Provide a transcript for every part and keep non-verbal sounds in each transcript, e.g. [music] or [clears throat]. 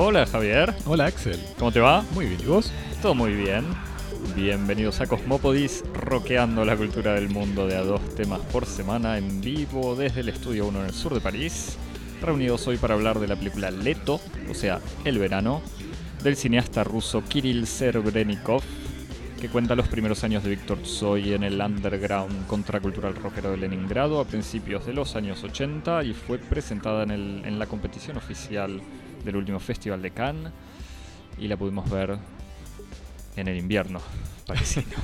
Hola Javier, Hola Axel, ¿cómo te va? muy bien, ¿y vos? Todo muy bien. Bienvenidos a Cosmópodis, roqueando la cultura del mundo de a dos temas por semana en vivo desde el Estudio 1 en el sur de París. Reunidos hoy para hablar de la película Leto, o sea, El Verano, del cineasta ruso Kirill Serebrennikov, que cuenta los primeros años de Víctor Tsoi en el underground contracultural rockero de Leningrado a principios de los años 80 y fue presentada en, el- en la competición oficial del último Festival de Cannes y la pudimos ver en el invierno [laughs] parisino.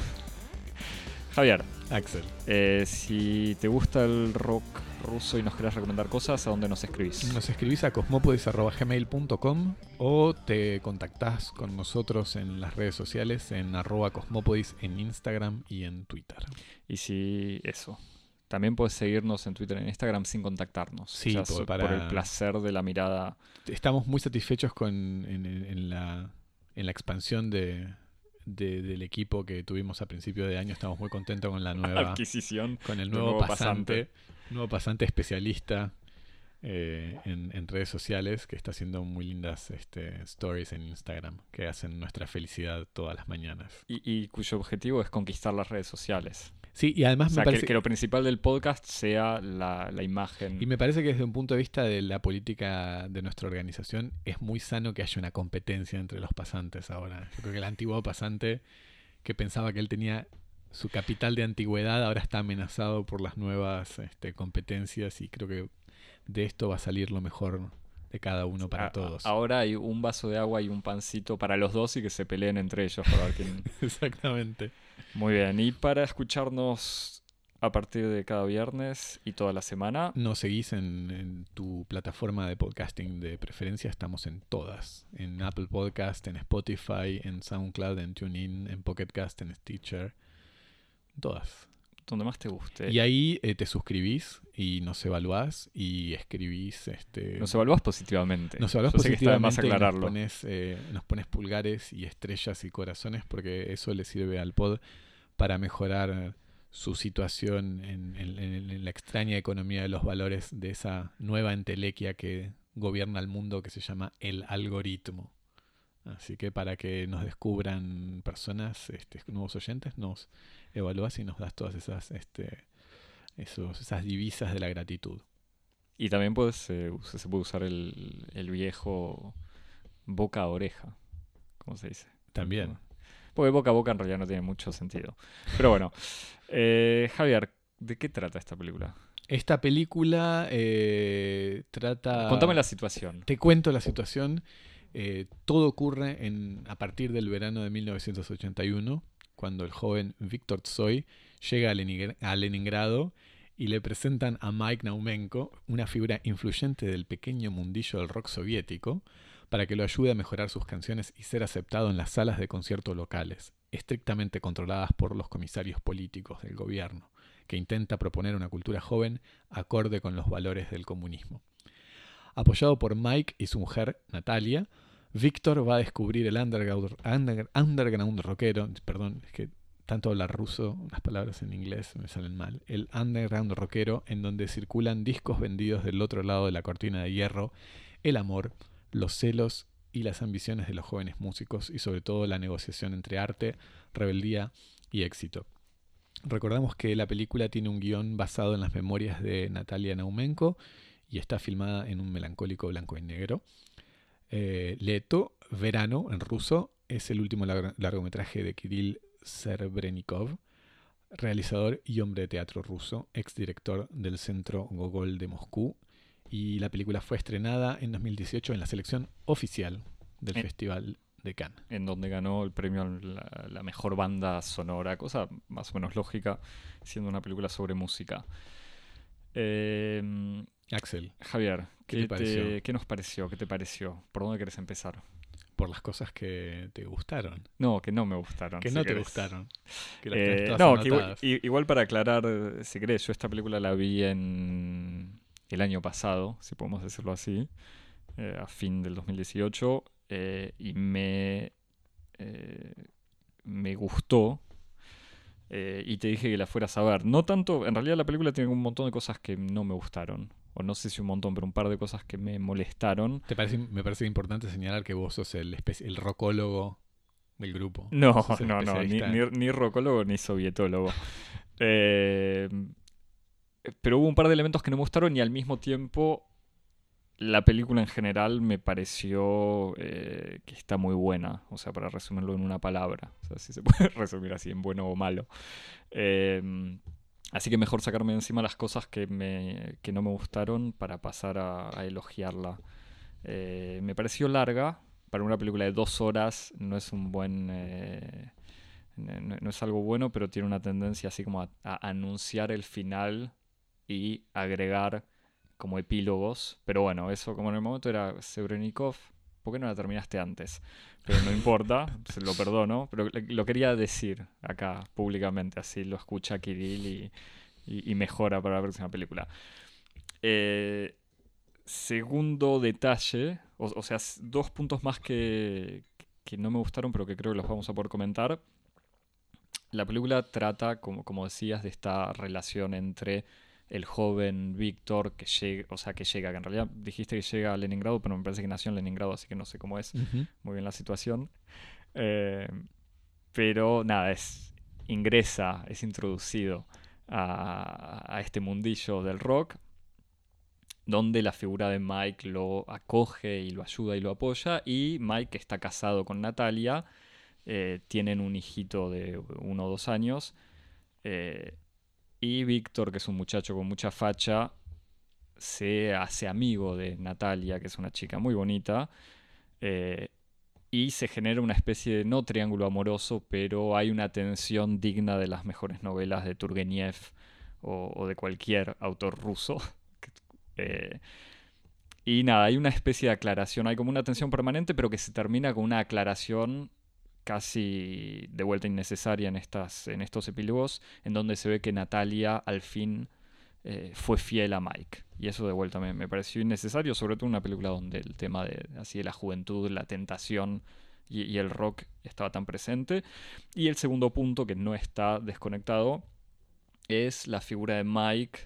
Javier, Axel. eh, si te gusta el rock ruso y nos querés recomendar cosas, ¿a dónde nos escribís? Nos escribís a cosmopodis.gmail.com o te contactás con nosotros en las redes sociales en arroba cosmopodis en Instagram y en Twitter. Y si eso. También puedes seguirnos en Twitter en Instagram sin contactarnos. Sí, Ya por- para- por el placer de la mirada. Estamos muy satisfechos con en, la, en la expansión de, de- del equipo que tuvimos a principio de año. Estamos muy contentos con la [laughs] nueva adquisición. con el nuevo, pasante, nuevo pasante especialista eh, en, en redes sociales que está haciendo muy lindas este, stories en Instagram que hacen nuestra felicidad todas las mañanas. Y, y cuyo objetivo es conquistar las redes sociales. Sí, y además O sea, me que, parece que lo principal del podcast sea la, la imagen. y me parece que desde un punto de vista de la política de nuestra organización es muy sano que haya una competencia entre los pasantes ahora. Yo creo que el antiguo pasante que pensaba que él tenía su capital de antigüedad ahora está amenazado por las nuevas este, competencias y creo que de esto va a salir lo mejor de cada uno para A- todos. Ahora hay un vaso de agua y un pancito para los dos y que se peleen entre ellos para ver quién. [laughs] Exactamente. Muy bien. Y para escucharnos a partir de cada viernes y toda la semana, Nos seguís en, en tu plataforma de podcasting de preferencia, estamos en todas. En Apple Podcast, en Spotify, en SoundCloud, en TuneIn, en Pocket Cast, en Stitcher. Todas. Donde más te guste. Y ahí eh, te suscribís y nos evaluás y escribís. Este, Nos evaluás positivamente. nos evaluás Yo sé que está de más positivamente y. Nos pones, eh, nos pones pulgares y estrellas y corazones porque eso le sirve al pod para mejorar su situación en, en- en- en la extraña economía de los valores de esa nueva entelequia que gobierna el mundo que se llama el algoritmo. Así que para que nos descubran personas, este, nuevos oyentes, nos evalúas y nos das todas esas, este, esos, esas divisas de la gratitud. Y también puedes, eh, se puede usar el, el viejo boca a oreja. ¿Cómo se dice? También. Porque boca a boca en realidad no tiene mucho sentido. Pero bueno. [laughs] Eh, Javier, ¿de qué trata esta película? Esta película eh, trata... Contame la situación. Te cuento la situación. Eh, todo ocurre a partir del verano de 1981, cuando el joven Víctor Tsoi llega a Leningrado y le presentan a Mike Naumenko, una figura influyente del pequeño mundillo del rock soviético, para que lo ayude a mejorar sus canciones y ser aceptado en las salas de concierto locales, estrictamente controladas por los comisarios políticos del gobierno, que intenta proponer una cultura joven acorde con los valores del comunismo. Apoyado por Mike y su mujer, Natalia, Víctor va a descubrir el underground, under- underground rockero, perdón, es que tanto hablar ruso, las palabras en inglés me salen mal, el underground rockero en donde circulan discos vendidos del otro lado de la cortina de hierro, el amor, los celos y las ambiciones de los jóvenes músicos y sobre todo la negociación entre arte, rebeldía y éxito. Recordamos que la película tiene un guion basado en las memorias de Natalia Naumenko y está filmada en un melancólico blanco y negro. Eh, Leto, Verano, en ruso, es el último lar- largometraje de Kirill Serebrennikov, realizador y hombre de teatro ruso, exdirector del Centro Gogol de Moscú. Y la película fue estrenada en 2018 en la selección oficial del Eh. Festival de Cannes. En donde ganó el premio a la, la mejor banda sonora, cosa más o menos lógica, siendo una película sobre música. Eh, Axel, Javier, ¿Qué ¿qué, te pareció? te- qué nos pareció? ¿Qué te pareció? ¿Por dónde querés empezar? por las cosas que te gustaron, No, que no me gustaron. que si no te gustaron. Que las Eh, no, que igual, para aclarar, si querés, yo esta película la vi en el año pasado, si podemos decirlo así, eh, a fin del 2018, eh, y me, eh, me gustó. Eh, y te dije que la fueras a ver. No tanto, en realidad la película tiene un montón de cosas que no me gustaron. o no sé si un montón, pero un par de cosas que me molestaron. ¿Te parece, me parece importante señalar que vos sos el, el rocólogo del grupo. No, no, no, ni, ni, rocólogo ni sovietólogo. Eh, pero hubo un par de elementos que no me gustaron y al mismo tiempo la película en general me pareció eh, que está muy buena. O sea, para resumirlo en una palabra. O sea, si se [laughs] puede resumir así en bueno o malo. Em, así que mejor sacarme encima las cosas que, me, que no me gustaron para pasar a, elogiarla. Eh, me pareció larga. Para una película de dos horas no es un buen... Eh, no, es algo bueno, pero tiene una tendencia así como a anunciar el final y agregar como epílogos. Pero bueno, eso como en el momento era Sebrenikov. ¿Por qué no la terminaste antes? Pero no importa, [laughs] se lo perdono. Pero lo quería decir acá públicamente, así lo escucha Kirill y, mejora para la próxima película. Eh, segundo detalle, o, sea, dos puntos más que, que no me gustaron, pero que creo que los vamos a poder comentar. La película trata, como, como decías, de esta relación entre el joven Víctor que llega, o sea, que llega, que en realidad dijiste que llega a Leningrado, pero me parece que nació en Leningrado, así que no sé cómo es muy bien la situación. Eh, pero nada, es ingresa, es introducido a, a, este mundillo del rock, donde la figura de Mike lo acoge y lo ayuda y lo apoya, y Mike está casado con Natalia, eh, tienen un hijito de uno o dos años. Eh, y Víctor, que es un muchacho con mucha facha, se hace amigo de Natalia, que es una chica muy bonita. Eh, y se genera una especie de no triángulo amoroso, pero hay una tensión digna de las mejores novelas de Turgenev o, de cualquier autor ruso. [laughs] Eh, y nada, hay una especie de aclaración, hay como una tensión permanente, pero que se termina con una aclaración casi de vuelta innecesaria en, estas, en estos epílogos, en donde se ve que Natalia al fin eh, fue fiel a Mike. Y eso de vuelta me, pareció innecesario, sobre todo en una película donde el tema de, así de la juventud, la tentación y, el rock estaba tan presente. Y el segundo punto, que no está desconectado, es la figura de Mike.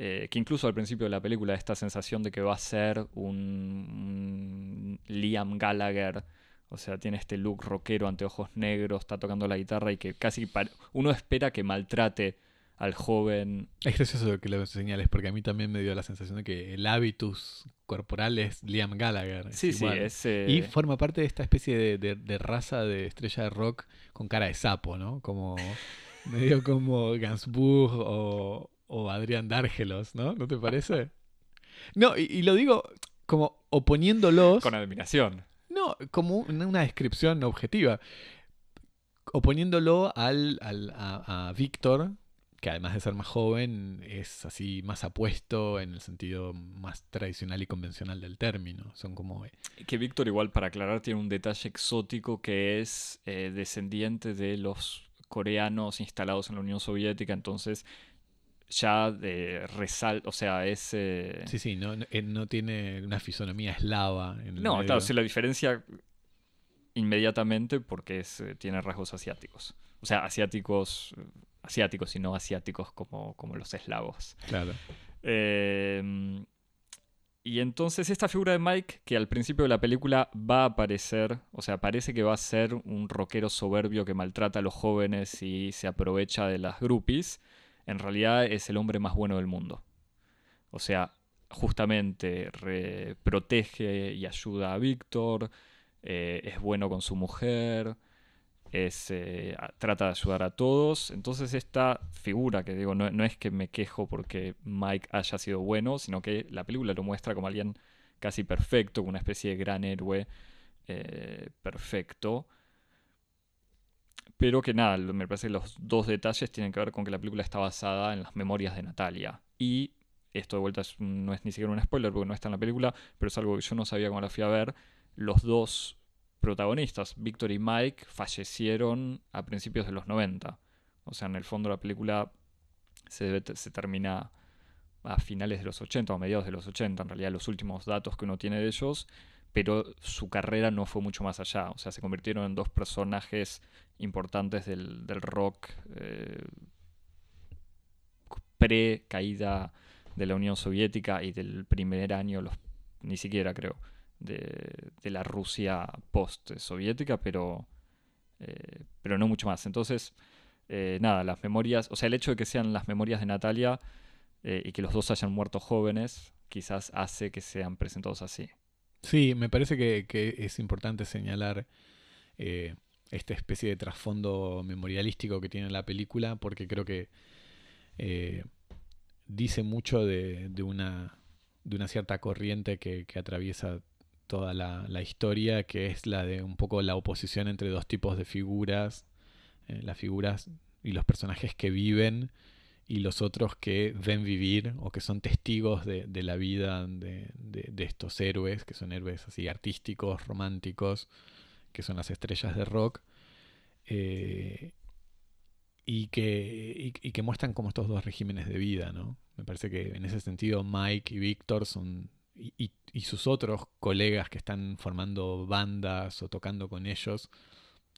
Eh, que incluso al principio de la película esta sensación de que va a ser un Liam Gallagher o sea, tiene este look rockero, anteojos negros, está tocando la guitarra y que casi uno espera que maltrate al joven. Es gracioso que lo señales, porque a mí también me dio la sensación de que el hábitus corporal es Liam Gallagher. Sí, sí, es, Y forma parte de esta especie de, raza de estrella de rock con cara de sapo, ¿no? Como [laughs] medio como Gansburg o, o Adrián Dárgelos, ¿no? ¿No te parece? No, y, y lo digo como oponiéndolos. Con admiración. No, como una descripción objetiva. Oponiéndolo al, a, Víctor, que además de ser más joven, es así más apuesto en el sentido más tradicional y convencional del término. Son como. Eh, que Víctor, igual, para aclarar, tiene un detalle exótico que es eh, descendiente de los coreanos instalados en la Unión Soviética, entonces ya de resalta, o sea, es... Eh, sí, sí, no, eh, no, tiene una fisonomía eslava. En no, claro, sí, la diferencia inmediatamente porque es, eh, tiene rasgos asiáticos. O sea, asiáticos, asiáticos y no asiáticos como, como los eslavos. Claro. Em, y entonces esta figura de Mike, que al principio de la película va a aparecer, o sea, parece que va a ser un rockero soberbio que maltrata a los jóvenes y se aprovecha de las groupies, en realidad es el hombre más bueno del mundo. O sea, justamente protege y ayuda a Víctor, eh, es bueno con su mujer, eh, trata de ayudar a todos. Entonces esta figura, que digo, no, es que me quejo porque Mike haya sido bueno, sino que la película lo muestra como alguien casi perfecto, como una especie de gran héroe eh, perfecto. Pero que nada, me parece que los dos detalles tienen que ver con que la película está basada en las memorias de Natalia. Y esto de vuelta no es ni siquiera un spoiler porque no está en la película, pero es algo que yo no sabía cuando la fui a ver. Los dos protagonistas, Victor y Mike, fallecieron a principios de los 90. O sea, en el fondo la película se, se termina a finales de los 80 o a mediados de los 80. En realidad los últimos datos que uno tiene de ellos pero su carrera no fue mucho más allá. O sea, se convirtieron en dos personajes importantes del, rock eh, pre-caída de la Unión Soviética y del primer año, los, ni siquiera creo, de, de la Rusia post-soviética, pero, eh, pero no mucho más. Entonces, eh, nada, las memorias, o sea, el hecho de que sean las memorias de Natalia eh, y que los dos hayan muerto jóvenes, quizás hace que sean presentados así. Sí, me parece que, es importante señalar esta especie de trasfondo memorialístico que tiene la película, porque creo que dice mucho de, una, cierta corriente que, atraviesa toda la, la, historia, que es la de un poco la oposición entre dos tipos de figuras, eh, las figuras y los personajes que viven y los otros que ven vivir o que son testigos de, de la vida de, de, estos héroes, que son héroes así artísticos, románticos, que son las estrellas de rock. Eh, y que, y, y, que muestran como estos dos regímenes de vida, ¿no? Me parece que en ese sentido Mike y Víctor son y, y, sus otros colegas que están formando bandas o tocando con ellos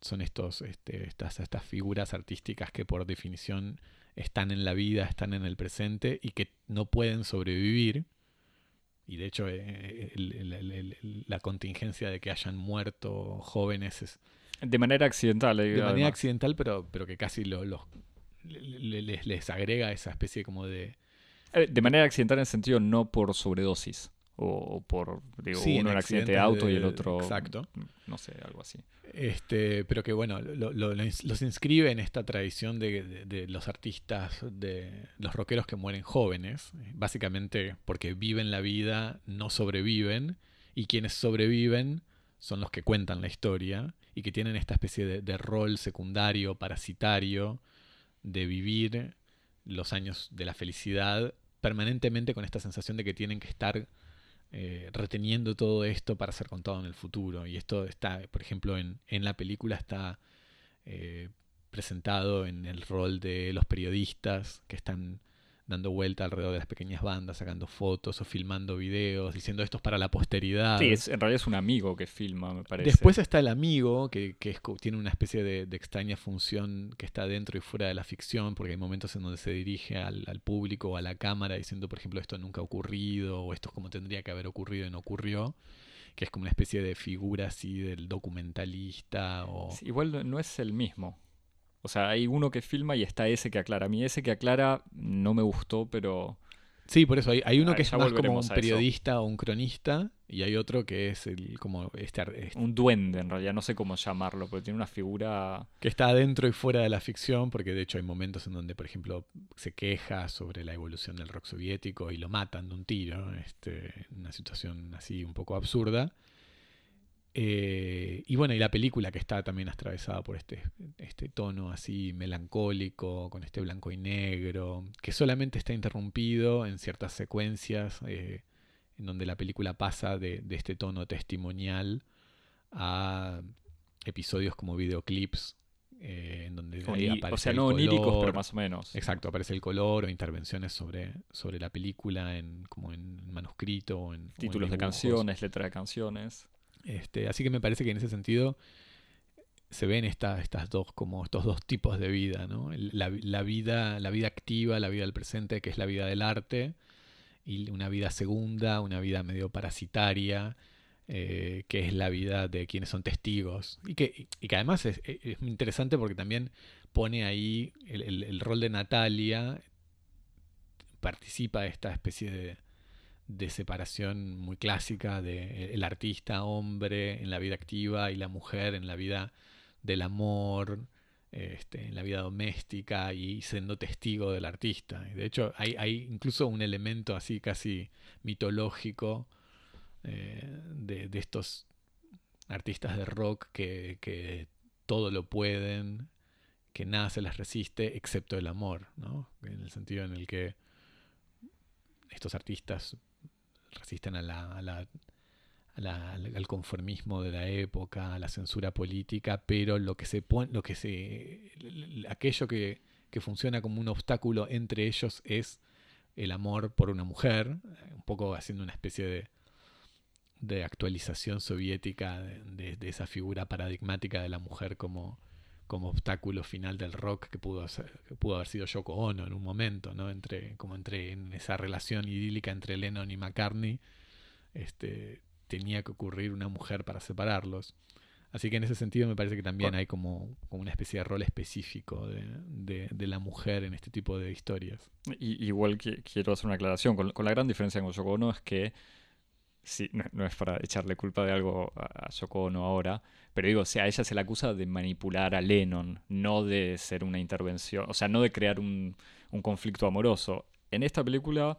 son estos, este, estas, estas figuras artísticas que por definición están en la vida, están en el presente y que no pueden sobrevivir. Y de hecho eh, el, el, el, la contingencia de que hayan muerto jóvenes es... De manera accidental. De además. manera accidental, pero, pero que casi lo, los, les, les agrega esa especie como de... Eh, de manera accidental en el sentido no por sobredosis o por digo, sí, uno en accidente de auto y el otro exacto. no sé algo así. Este pero que bueno lo, lo, los inscribe en esta tradición de, de, de, los artistas de los rockeros que mueren jóvenes básicamente porque viven la vida no sobreviven y quienes sobreviven son los que cuentan la historia y que tienen esta especie de, de rol secundario parasitario de vivir los años de la felicidad permanentemente con esta sensación de que tienen que estar eh, reteniendo todo esto para ser contado en el futuro. Y esto está, por ejemplo, en, en la película está eh, presentado en el rol de los periodistas que están dando vuelta alrededor de las pequeñas bandas, sacando fotos o filmando videos, diciendo esto es para la posteridad. Sí, es, en realidad es un amigo que filma, me parece. Después está el amigo, que, que es, tiene una especie de, de, extraña función que está dentro y fuera de la ficción, porque hay momentos en donde se dirige al, al, público o a la cámara diciendo, por ejemplo, esto nunca ha ocurrido, o esto es como tendría que haber ocurrido y no ocurrió que es como una especie de figura así del documentalista o... Sí, igual no es el mismo. O sea, hay uno que filma y está ese que aclara. A mí ese que aclara no me gustó, pero... Sí, por eso hay, hay uno ah, que es más como un periodista o un cronista y hay otro que es el como este, este, un duende en realidad, no sé cómo llamarlo, pero tiene una figura que está adentro y fuera de la ficción, porque de hecho hay momentos en donde, por ejemplo, se queja sobre la evolución del rock soviético y lo matan de un tiro, este, una situación así un poco absurda. Eh, y bueno, y la película que está también atravesada por este, este tono así melancólico, con este blanco y negro, que solamente está interrumpido en ciertas secuencias eh, en donde la película pasa de, de, este tono testimonial a episodios como videoclips. Eh, en donde ahí aparece o sea, no oníricos, pero más o menos. Exacto, aparece el color o intervenciones sobre, sobre la película en, como en manuscrito. En, Títulos en de canciones, letra de canciones. Este, así que me parece que en ese sentido se ven esta, estas dos, como estos dos tipos de vida, ¿no? La, vida, la vida activa, la vida del presente, que es la vida del arte, y una vida segunda, una vida medio parasitaria, eh, que es la vida de quienes son testigos. Y que, y que además es, es, interesante porque también pone ahí el, el rol de Natalia, participa de esta especie de de separación muy clásica de eh, el artista hombre en la vida activa y la mujer en la vida del amor, este, en la vida doméstica y siendo testigo del artista. De hecho, hay, hay incluso un elemento así casi mitológico eh, de, de, estos artistas de rock que, que, todo lo pueden, que nada se les resiste excepto el amor, ¿no? En el sentido en el que estos artistas resisten a la, al conformismo de la época, a la censura política, pero lo que se pone, lo que se, aquello que, que funciona como un obstáculo entre ellos es el amor por una mujer, un poco haciendo una especie de, de actualización soviética de, esa figura paradigmática de la mujer como, como obstáculo final del rock que pudo, que pudo haber sido Yoko Ono en un momento, ¿no? Entre, como entre en esa relación idílica entre Lennon y McCartney, este, tenía que ocurrir una mujer para separarlos. Así que en ese sentido me parece que también hay como, una especie de rol específico de, la mujer en este tipo de historias. Y, igual que quiero hacer una aclaración, con, la gran diferencia con Yoko Ono es que sí, no, es para echarle culpa de algo a, Yoko Ono ahora, pero digo, o sea, a ella se le acusa de manipular a Lennon, no de ser una intervención, o sea, no de crear un, conflicto amoroso. En esta película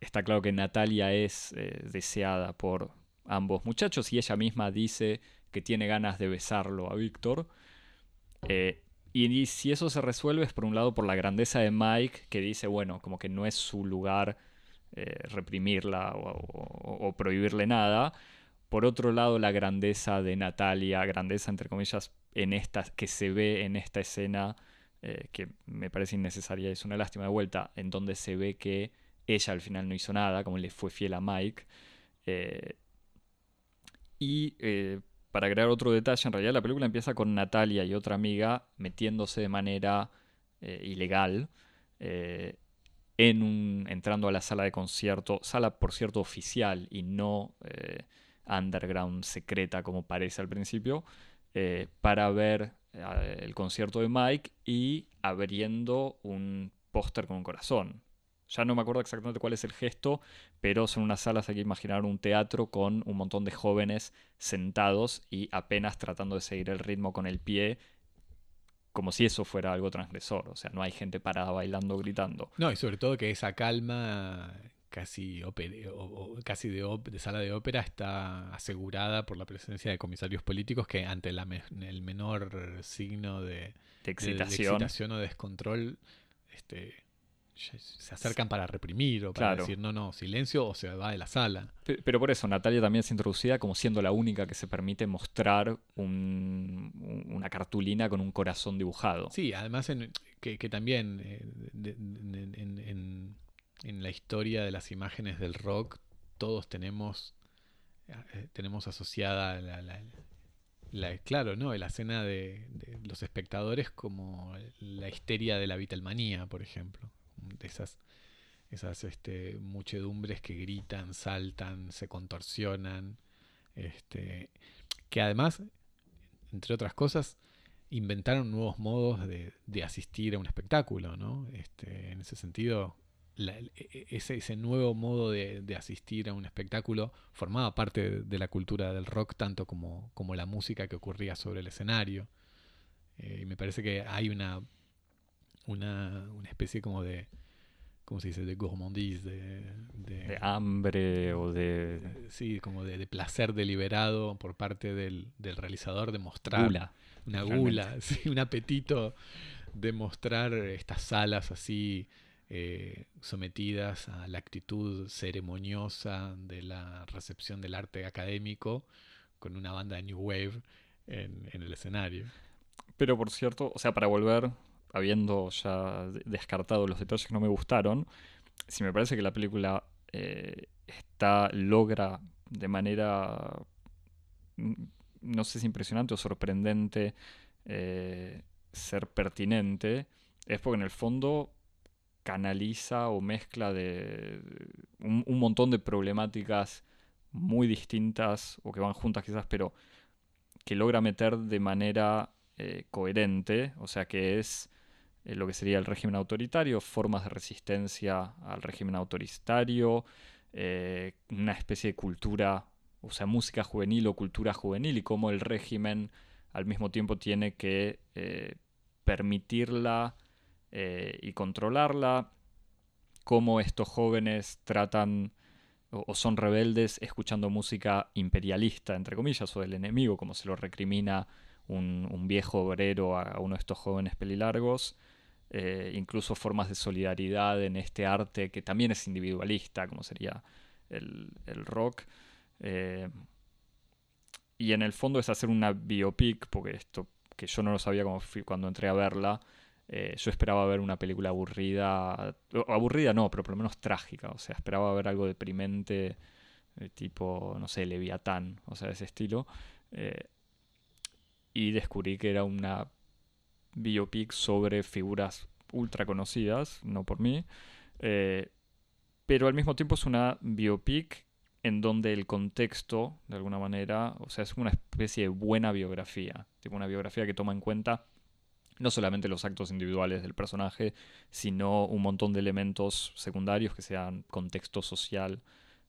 está claro que Natalia es eh, deseada por ambos muchachos y ella misma dice que tiene ganas de besarlo a Víctor. Eh, y, si eso se resuelve es por un lado por la grandeza de Mike, que dice, bueno, como que no es su lugar eh, reprimirla o, prohibirle nada. Por otro lado, la grandeza de Natalia, grandeza entre comillas, en esta, que se ve en esta escena, eh, que me parece innecesaria, es una lástima de vuelta, en donde se ve que ella al final no hizo nada, como le fue fiel a Mike. Eh, y para agregar otro detalle, en realidad la película empieza con Natalia y otra amiga metiéndose de manera ilegal entrando a la sala de concierto, sala por cierto oficial y no eh, underground secreta como parece al principio, eh, para ver eh, el concierto de Mike y abriendo un póster con un corazón. Ya no me acuerdo exactamente cuál es el gesto, pero son unas salas, hay que imaginar un teatro con un montón de jóvenes sentados y apenas tratando de seguir el ritmo con el pie como si eso fuera algo transgresor. O sea, no hay gente parada bailando, gritando. No, y sobre todo que esa calma casi, o, casi de, sala de ópera está asegurada por la presencia de comisarios políticos que ante el menor signo de, excitación. o descontrol este, se acercan para reprimir o para decir no, no, silencio o se va de la sala. Pero por eso Natalia también es introducida como siendo la única que se permite mostrar una cartulina con un corazón dibujado. Sí, además que, también eh, en, la historia de las imágenes del rock todos tenemos, eh, tenemos asociada la, claro, ¿no? La escena de, de, los espectadores como la histeria de la Beatlemanía, por ejemplo esas, esas este, muchedumbres que gritan, saltan, se contorsionan, este, que además, entre otras cosas, inventaron nuevos modos de, asistir a un espectáculo, ¿no? Este, en ese sentido, e, e, ese, ese, nuevo modo de, asistir a un espectáculo formaba parte de, la cultura del rock tanto como, como, la música que ocurría sobre el escenario. Eh, y me parece que hay una, una, una especie como de, ¿cómo se dice? De gourmandise, de, hambre o de... Sí, como de, placer deliberado por parte del, realizador de mostrar... Gula. Una gula, [laughs] un apetito de mostrar estas salas así eh, sometidas a la actitud ceremoniosa de la recepción del arte académico con una banda de New Wave en, en el escenario. Pero por cierto, o sea, para volver habiendo ya descartado los detalles que no me gustaron, si me parece que la película eh, está, logra de manera, mm, no sé si impresionante o sorprendente, eh, ser pertinente, es porque en el fondo canaliza o mezcla de un, montón de problemáticas muy distintas o que van juntas quizás, pero que logra meter de manera eh, coherente, o sea que es eh, lo que sería el régimen autoritario, formas de resistencia al régimen autoritario, eh, una especie de cultura, o sea, música juvenil o cultura juvenil y cómo el régimen al mismo tiempo tiene que eh, permitirla y controlarla, cómo estos jóvenes tratan o, son rebeldes escuchando música imperialista, entre comillas, o del enemigo, como se lo recrimina un, viejo obrero a, uno de estos jóvenes pelilargos. Eh, incluso formas de solidaridad en este arte que también es individualista, como sería el, rock. Eh, y en el fondo es hacer una biopic, porque esto que yo no lo sabía cuando entré a verla, eh, yo esperaba ver una película aburrida, aburrida no, pero por lo menos trágica, o sea, esperaba ver algo deprimente, tipo, no sé, Leviatán, o sea, de ese estilo. y descubrí que era una biopic sobre figuras ultra conocidas, no por mí, eh, pero al mismo tiempo es una biopic en donde el contexto, de alguna manera, o sea, es una especie de buena biografía, tipo una biografía que toma en cuenta no solamente los actos individuales del personaje, sino un montón de elementos secundarios que sean contexto social,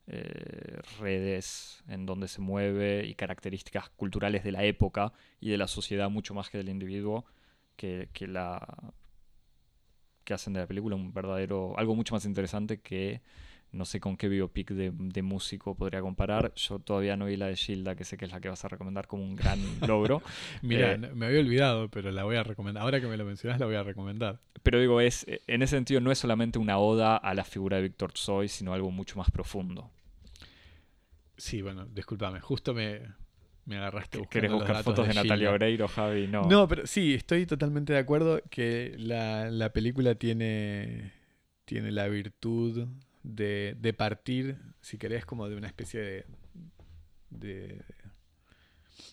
eh, redes en donde se mueve y características culturales de la época y de la sociedad mucho más que del individuo que, que la que hacen de la película un verdadero algo mucho más interesante que no sé con qué biopic de, músico podría comparar. Yo todavía no vi la de Gilda, que sé que es la que vas a recomendar como un gran [laughs] logro. Mira, eh, me había olvidado, pero la voy a recomendar. Ahora que me lo mencionas, la voy a recomendar. Pero digo, es en ese sentido no es solamente una oda a la figura de Víctor Tsoi, sino algo mucho más profundo. Sí, bueno, discúlpame, justo me, me agarraste buscando ¿Querés buscar fotos de, Natalia Oreiro, Javi? No. No, pero sí, estoy totalmente de acuerdo que la, la película tiene, tiene la virtud de, partir, si querés, como de una especie de,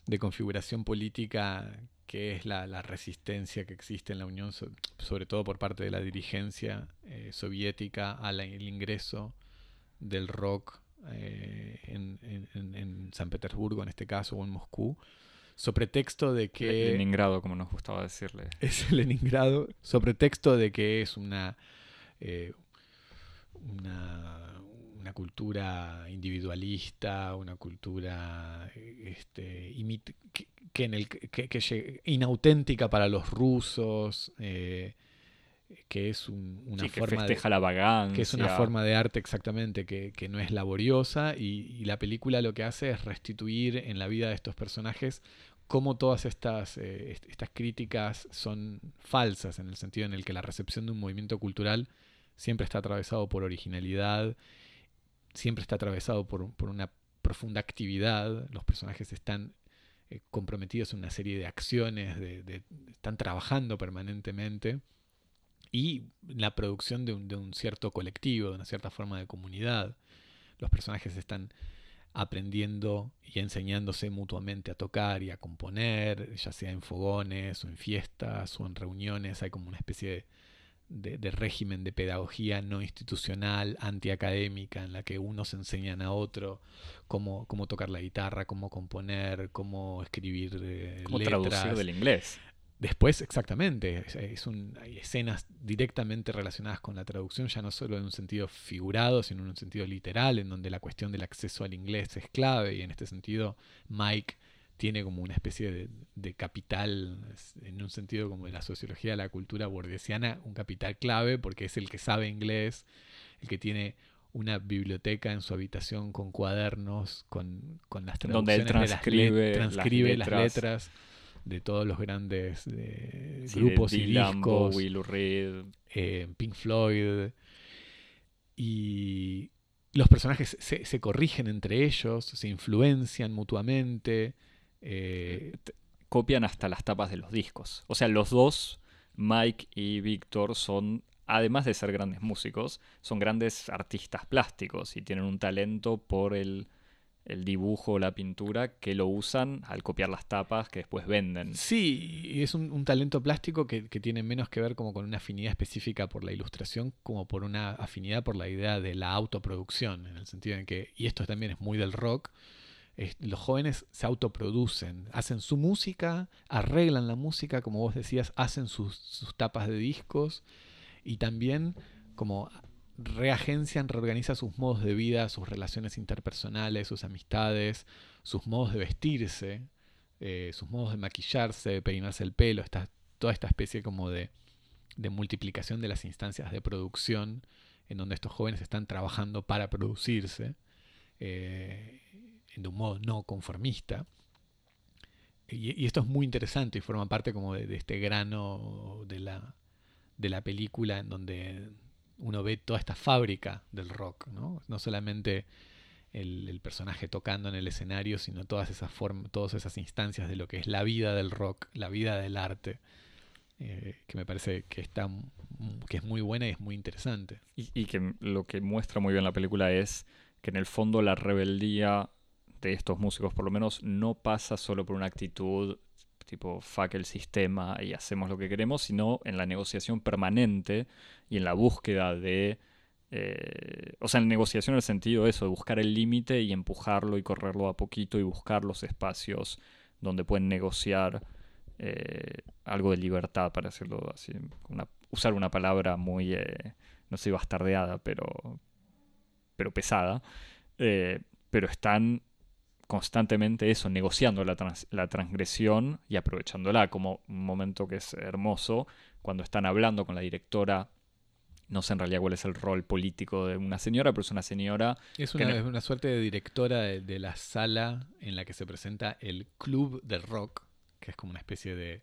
de, configuración política que es la, resistencia que existe en la Unión, sobre todo por parte de la dirigencia eh, soviética al ingreso del rock eh, en, San Petersburgo, en este caso, o en Moscú, sobre texto de que... Leningrado, como nos gustaba decirle. [laughs] Es Leningrado, sobre texto de que es una, eh, una, cultura individualista, una cultura este, que, en el, que, inauténtica para los rusos, eh, que es una forma de, la que es una forma de arte exactamente que, no es laboriosa y, la película lo que hace es restituir en la vida de estos personajes cómo todas estas, eh, estas críticas son falsas en el sentido en el que la recepción de un movimiento cultural siempre está atravesado por originalidad, siempre está atravesado por, una profunda actividad, los personajes están eh, comprometidos en una serie de acciones, de, están trabajando permanentemente y la producción de un, de un, cierto colectivo, de una cierta forma de comunidad. Los personajes están aprendiendo y enseñándose mutuamente a tocar y a componer, ya sea en fogones o en fiestas o en reuniones, hay como una especie de de, régimen de pedagogía no institucional, antiacadémica, en la que unos enseñan a otro cómo, cómo tocar la guitarra, cómo componer, cómo escribir eh, ¿Cómo traducir del inglés. Después, exactamente, es un, hay escenas directamente relacionadas con la traducción, ya no solo en un sentido figurado, sino en un sentido literal, en donde la cuestión del acceso al inglés es clave, y en este sentido Mike tiene como una especie de, capital, en un sentido como de la sociología de la cultura bordesiana, un capital clave porque es el que sabe inglés, el que tiene una biblioteca en su habitación con cuadernos, con, con las traducciones Donde él transcribe, transcribe las, letras. De todos los grandes grupos y discos, Will Reed. Eh, Pink Floyd, y los personajes se, se corrigen entre ellos, se influencian mutuamente, eh, copian hasta las tapas de los discos. O sea, los dos, Mike y Víctor, son, además de ser grandes músicos, son grandes artistas plásticos y tienen un talento por el, el dibujo la pintura que lo usan al copiar las tapas que después venden. Sí, es un, talento plástico que, que, tiene menos que ver como con una afinidad específica por la ilustración, como por una afinidad por la idea de la autoproducción, en el sentido en que, y esto también es muy del rock, los jóvenes se autoproducen, hacen su música, arreglan la música, como vos decías, hacen sus, tapas de discos y también como reagencian, reorganizan sus modos de vida, sus relaciones interpersonales, sus amistades, sus modos de vestirse, eh, sus modos de maquillarse, de peinarse el pelo, toda esta especie como de, multiplicación de las instancias de producción en donde estos jóvenes están trabajando para producirse. Eh, de un modo no conformista. Y, esto es muy interesante y forma parte como de, este grano de la, de la película en donde uno ve toda esta fábrica del rock, ¿no? No solamente el, personaje tocando en el escenario, sino todas esas todas esas instancias de lo que es la vida del rock, la vida del arte, eh, que me parece que está que es muy buena y es muy interesante. Y, y, que lo que muestra muy bien la película es que en el fondo la rebeldía de estos músicos por lo menos no pasa solo por una actitud tipo fuck el sistema y hacemos lo que queremos, sino en la negociación permanente y en la búsqueda de... Eh, o sea, en negociación en el sentido de eso, de buscar el límite y empujarlo y correrlo a poquito y buscar los espacios donde pueden negociar eh, algo de libertad, para decirlo así. usar una palabra muy, eh, no sé, bastardeada, pero, pero pesada. pero están constantemente eso, negociando la, la, transgresión y aprovechándola como un momento que es hermoso, cuando están hablando con la directora, no sé en realidad cuál es el rol político de una señora, pero es una señora... Es una, una suerte de directora de, la sala en la que se presenta el Club del Rock, que es como una especie de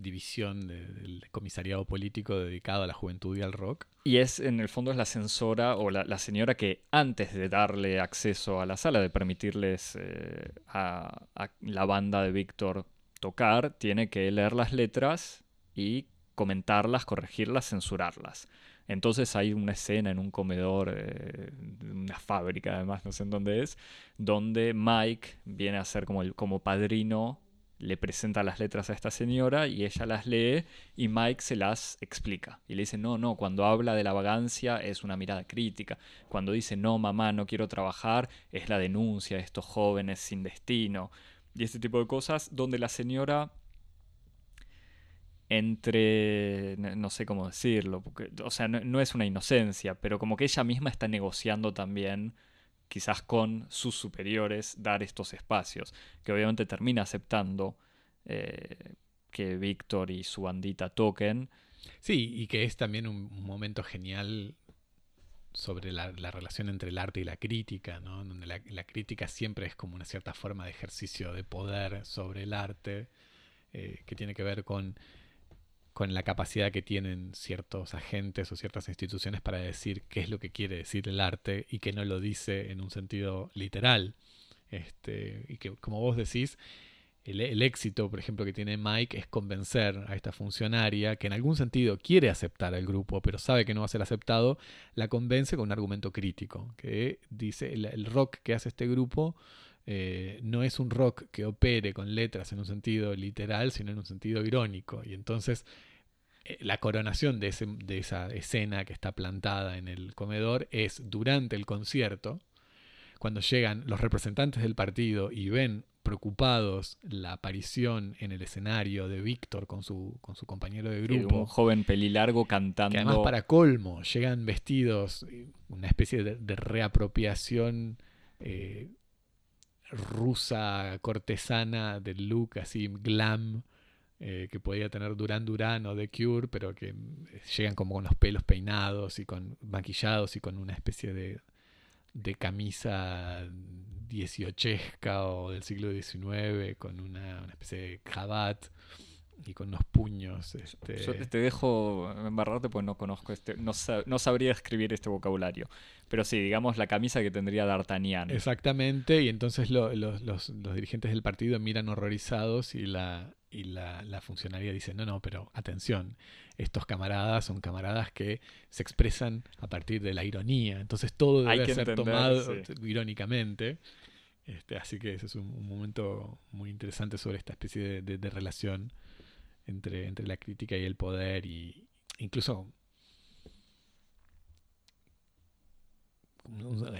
división del comisariado político dedicado a la juventud y al rock. Y es, en el fondo, es la censora o la, señora que antes de darle acceso a la sala, de permitirles eh, a, la banda de Víctor tocar, tiene que leer las letras y comentarlas, corregirlas, censurarlas. Entonces hay una escena en un comedor, eh, una fábrica además, no sé en dónde es, donde Mike viene a ser como, el, como padrino le presenta las letras a esta señora y ella las lee y Mike se las explica. Y le dice, no, no, cuando habla de la vagancia es una mirada crítica. Cuando dice, no, mamá, no quiero trabajar, es la denuncia de estos jóvenes sin destino. Y este tipo de cosas donde la señora entre, no sé cómo decirlo, porque, o sea, no es una inocencia, pero como que ella misma está negociando también quizás con sus superiores, dar estos espacios, que obviamente termina aceptando eh, que Víctor y su bandita toquen. Sí, y que es también un, momento genial sobre la, relación entre el arte y la crítica, ¿no? donde la, crítica siempre es como una cierta forma de ejercicio de poder sobre el arte, eh, que tiene que ver con con la capacidad que tienen ciertos agentes o ciertas instituciones para decir qué es lo que quiere decir el arte y que no lo dice en un sentido literal. Este, y que, como vos decís, el, éxito, por ejemplo, que tiene Mike es convencer a esta funcionaria que en algún sentido quiere aceptar al grupo, pero sabe que no va a ser aceptado, la convence con un argumento crítico, que dice el, rock que hace este grupo eh, no es un rock que opere con letras en un sentido literal, sino en un sentido irónico. Y entonces eh, la coronación de, esa escena que está plantada en el comedor es durante el concierto, cuando llegan los representantes del partido y ven preocupados la aparición en el escenario de Víctor con su, con su compañero de grupo. un joven pelilargo cantando. Que además para colmo llegan vestidos, eh, una especie de, reapropiación eh, rusa cortesana del look así glam eh, que podía tener Duran Duran o The Cure, pero que eh, llegan como con los pelos peinados y con maquillados y con una especie de, de camisa dieciochesca o del siglo XIX, con una, especie de cravat y con unos puños. Este... te dejo embarrarte porque no conozco este, no, no, sabría escribir este vocabulario. Pero sí, digamos la camisa que tendría D'Artagnan. Exactamente, y entonces los, los, dirigentes del partido miran horrorizados y la, y la, la, funcionaria dice, no, no, pero atención, estos camaradas son camaradas que se expresan a partir de la ironía, entonces todo debe ser tomado irónicamente. Este, así que ese es un, momento muy interesante sobre esta especie de, de relación entre, entre la crítica y el poder y incluso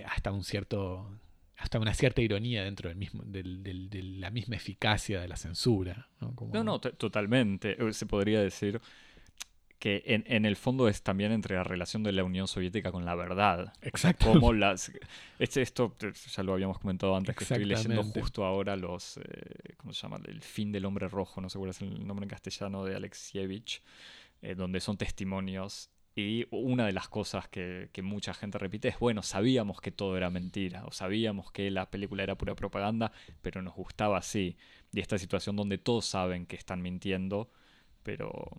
hasta un cierto hasta una cierta ironía dentro del mismo del, de la misma eficacia de la censura no no, totalmente eh, se podría decir que en, el fondo es también entre la relación de la Unión Soviética con la verdad. Exacto. Como las, este, esto ya lo habíamos comentado antes, que estoy leyendo justo ahora los, eh, ¿cómo se llama? El fin del hombre rojo, no sé cuál es el nombre en castellano de Alexievich, eh, donde son testimonios. Y una de las cosas que, que, mucha gente repite es, bueno, sabíamos que todo era mentira, o sabíamos que la película era pura propaganda, pero nos gustaba así. Y esta situación donde todos saben que están mintiendo, pero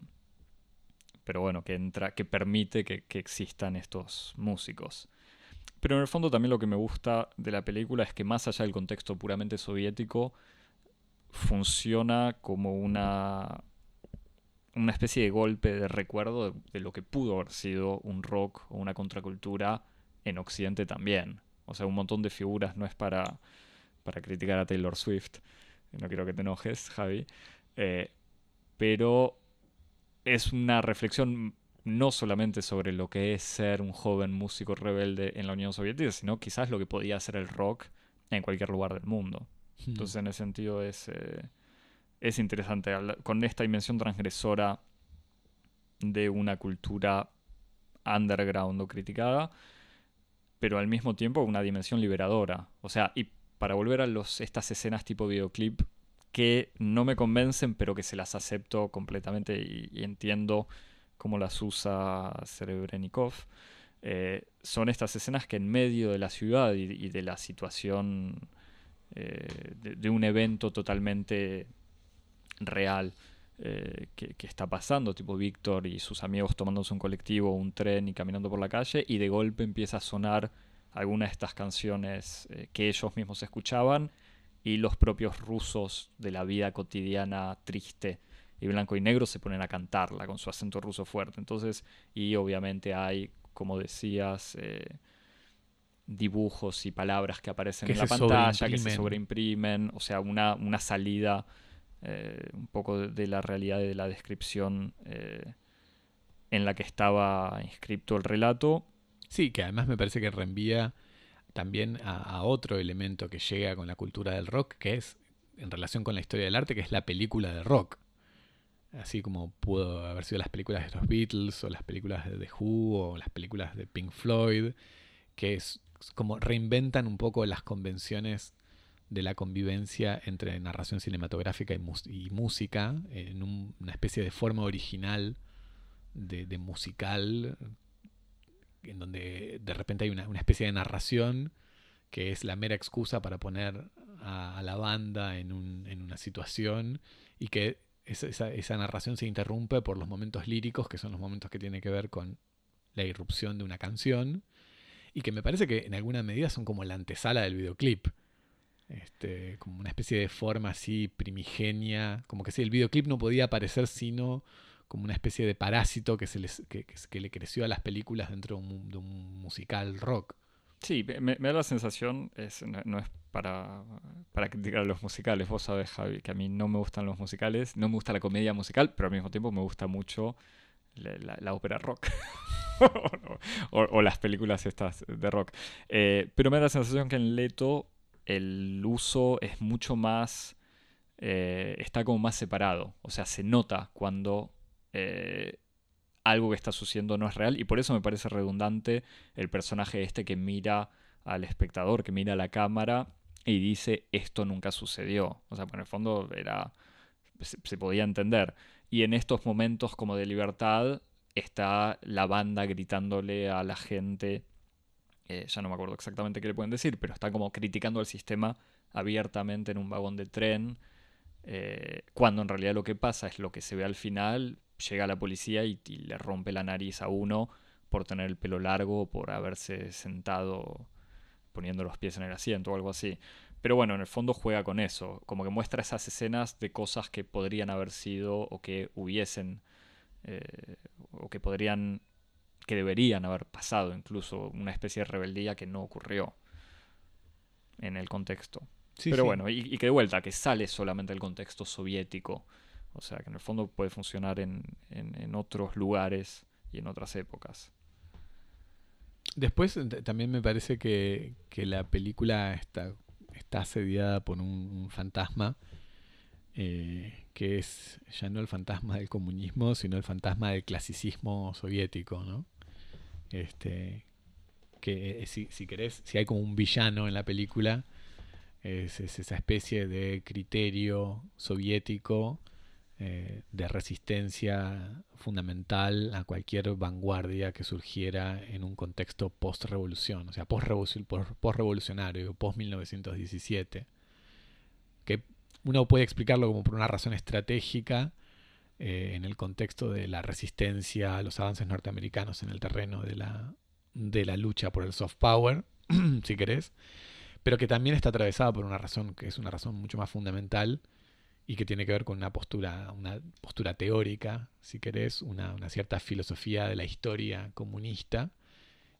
pero bueno, que entra, que permite que, existan estos músicos. Pero en el fondo también lo que me gusta de la película es que más allá del contexto puramente soviético, funciona como una, una especie de golpe de recuerdo de, lo que pudo haber sido un rock o una contracultura en Occidente también. O sea, un montón de figuras, no es para, para criticar a Taylor Swift, no quiero que te enojes, Javi, eh, pero es una reflexión no solamente sobre lo que es ser un joven músico rebelde en la Unión Soviética, sino quizás lo que podía ser el rock en cualquier lugar del mundo. Hmm. Entonces, en ese sentido, es, eh, es interesante. Con esta dimensión transgresora de una cultura underground o criticada, pero al mismo tiempo una dimensión liberadora. O sea, y para volver a los, estas escenas tipo videoclip que no me convencen, pero que se las acepto completamente y, entiendo cómo las usa Serebrennikov. eh, son estas escenas que en medio de la ciudad y, de la situación eh, de, un evento totalmente real eh, que, está pasando, tipo Víctor y sus amigos tomándose un colectivo, un tren y caminando por la calle, y de golpe empieza a sonar alguna de estas canciones que ellos mismos escuchaban y los propios rusos de la vida cotidiana triste y blanco y negro se ponen a cantarla con su acento ruso fuerte. Entonces, y obviamente hay, como decías, eh, dibujos y palabras que aparecen Que en la pantalla, que se sobreimprimen. sobreimprimen, o sea, una, una salida eh, un poco de, de la realidad y de la descripción eh, en la que estaba inscripto el relato. Sí, que además me parece que reenvía también a, otro elemento que llega con la cultura del rock, que es en relación con la historia del arte, que es la película de rock. Así como pudo haber sido las películas de los Beatles, o las películas de The Who, o las películas de Pink Floyd, que es como reinventan un poco las convenciones de la convivencia entre narración cinematográfica y, música en un- una especie de forma original de musical en donde de repente hay una, una especie de narración que es la mera excusa para poner a, la banda en, un- en una situación y que esa, esa- esa narración se interrumpe por los momentos líricos, que son los momentos que tienen que ver con la irrupción de una canción, y que me parece que en alguna medida son como la antesala del videoclip. Este, como una especie de forma así primigenia, como que si el videoclip no podía aparecer sino como una especie de parásito que, se les, que, que- le creció a las películas dentro de un, musical rock. Sí, me, da la sensación, es, no, es para, para criticar los musicales, vos sabés, Javi, que a mí no me gustan los musicales, no me gusta la comedia musical, pero al mismo tiempo me gusta mucho la, ópera rock. [laughs] o, o las películas estas de rock. Eh, pero me da la sensación que en Leto el uso es mucho más... eh, está como más separado. O sea, se nota cuando eh, algo que está sucediendo no es real y por eso me parece redundante el personaje este que mira al espectador, que mira a la cámara y dice esto nunca sucedió. O sea, por el fondo era se, se podía entender. Y en estos momentos como de libertad está la banda gritándole a la gente, eh, ya no me acuerdo exactamente qué le pueden decir, pero está como criticando al sistema abiertamente en un vagón de tren, eh, cuando en realidad lo que pasa es lo que se ve al final, llega la policía y, y le rompe la nariz a uno por tener el pelo largo, por haberse sentado poniendo los pies en el asiento o algo así. Pero bueno, en el fondo juega con eso, como que muestra esas escenas de cosas que podrían haber sido o que hubiesen, eh, o que podrían, que deberían haber pasado, incluso una especie de rebeldía que no ocurrió en el contexto. Sí, Pero sí. bueno, y, y que de vuelta, que sale solamente del contexto soviético. O sea, que en el fondo puede funcionar en, en- otros lugares y en otras épocas. Después t- también me parece que, que la película está, está asediada por un, fantasma eh, que es ya no el fantasma del comunismo, sino el fantasma del clasicismo soviético, ¿no? Este, que eh, si, si querés, si hay como un villano en la película, es esa especie de criterio soviético eh, de resistencia fundamental a cualquier vanguardia que surgiera en un contexto post-revolución, o sea, post-revolucionario, post-revolucionario, post-1917, que uno puede explicarlo como por una razón estratégica eh, en el contexto de la resistencia a los avances norteamericanos en el terreno de la, de la lucha por el soft power, [clears throat] si querés, pero que también está atravesada por una razón que es una razón mucho más fundamental y que tiene que ver con una postura, una postura teórica, si querés, una, una cierta filosofía de la historia comunista,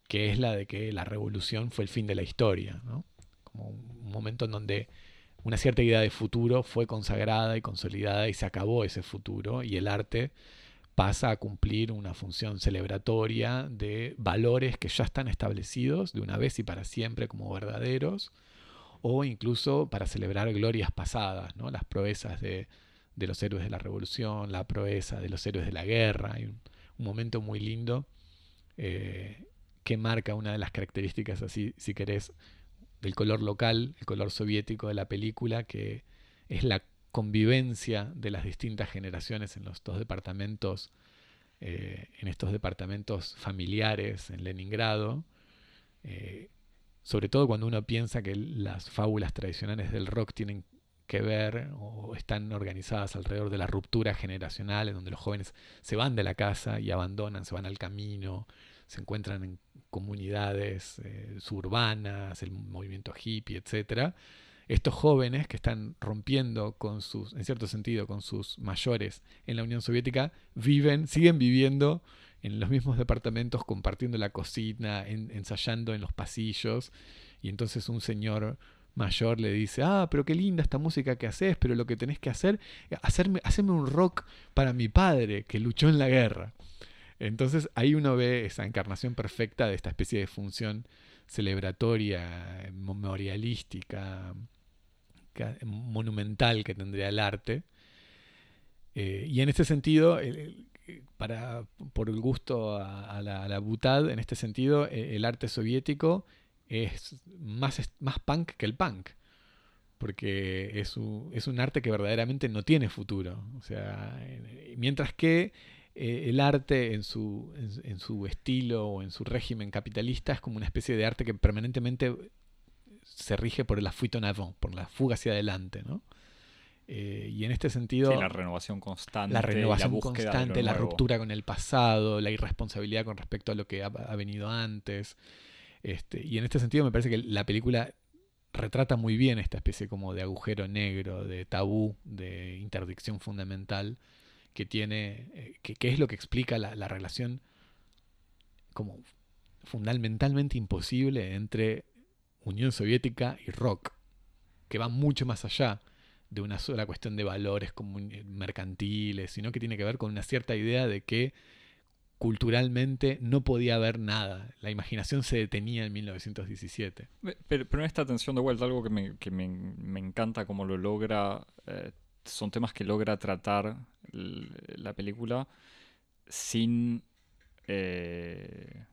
que es la de que la revolución fue el fin de la historia, ¿no? Como un momento en donde una cierta idea de futuro fue consagrada y consolidada y se acabó ese futuro y el arte pasa a cumplir una función celebratoria de valores que ya están establecidos de una vez y para siempre como verdaderos o incluso para celebrar glorias pasadas, ¿no? las proezas de, los héroes de la revolución, la proeza de los héroes de la guerra. Hay un, momento muy lindo eh, que marca una de las características, así, si querés, del color local, el color soviético de la película, que es la convivencia de las distintas generaciones en los dos departamentos, eh, en estos departamentos familiares en Leningrado, eh, sobre todo cuando uno piensa que las fábulas tradicionales del rock tienen que ver o están organizadas alrededor de la ruptura generacional, en donde los jóvenes se van de la casa y abandonan, se van al camino, se encuentran en comunidades eh, suburbanas, el movimiento hippie, etc. Estos jóvenes que están rompiendo con sus, en cierto sentido, con sus mayores en la Unión Soviética, viven, siguen viviendo en los mismos departamentos, compartiendo la cocina, ensayando en los pasillos, y entonces un señor mayor le dice, ah, pero qué linda esta música que haces, pero lo que tenés que hacer, hacerme, hacerme un rock para mi padre que luchó en la guerra. Entonces ahí uno ve esa encarnación perfecta de esta especie de función celebratoria, memorialística, monumental que tendría el arte. Eh, y en este sentido, para, por el gusto a, la, butad, en este sentido, e, el arte soviético es más, más punk que el punk. Porque es un, es un arte que verdaderamente no tiene futuro. O sea, mientras que eh, el arte en su, en, su estilo o en su régimen capitalista es como una especie de arte que permanentemente se rige por la fuite en avant, por la fuga hacia adelante, ¿no? Eh, y en este sentido... la renovación constante. La renovación constante, la ruptura con el pasado, la irresponsabilidad con respecto a lo que ha, venido antes. Este, y en este sentido me parece que la película retrata muy bien esta especie como de agujero negro, de tabú, de interdicción fundamental que tiene, eh, que, es lo que explica la, la relación como fundamentalmente imposible entre Unión Soviética y rock, que va mucho más allá de una sola cuestión de valores mercantiles, sino que tiene que ver con una cierta idea de que culturalmente no podía haber nada. La imaginación se detenía en 1917. Pero, en esta atención de vuelta, algo que me, que me, me encanta como lo logra, eh, son temas que logra tratar la película sin... Eh,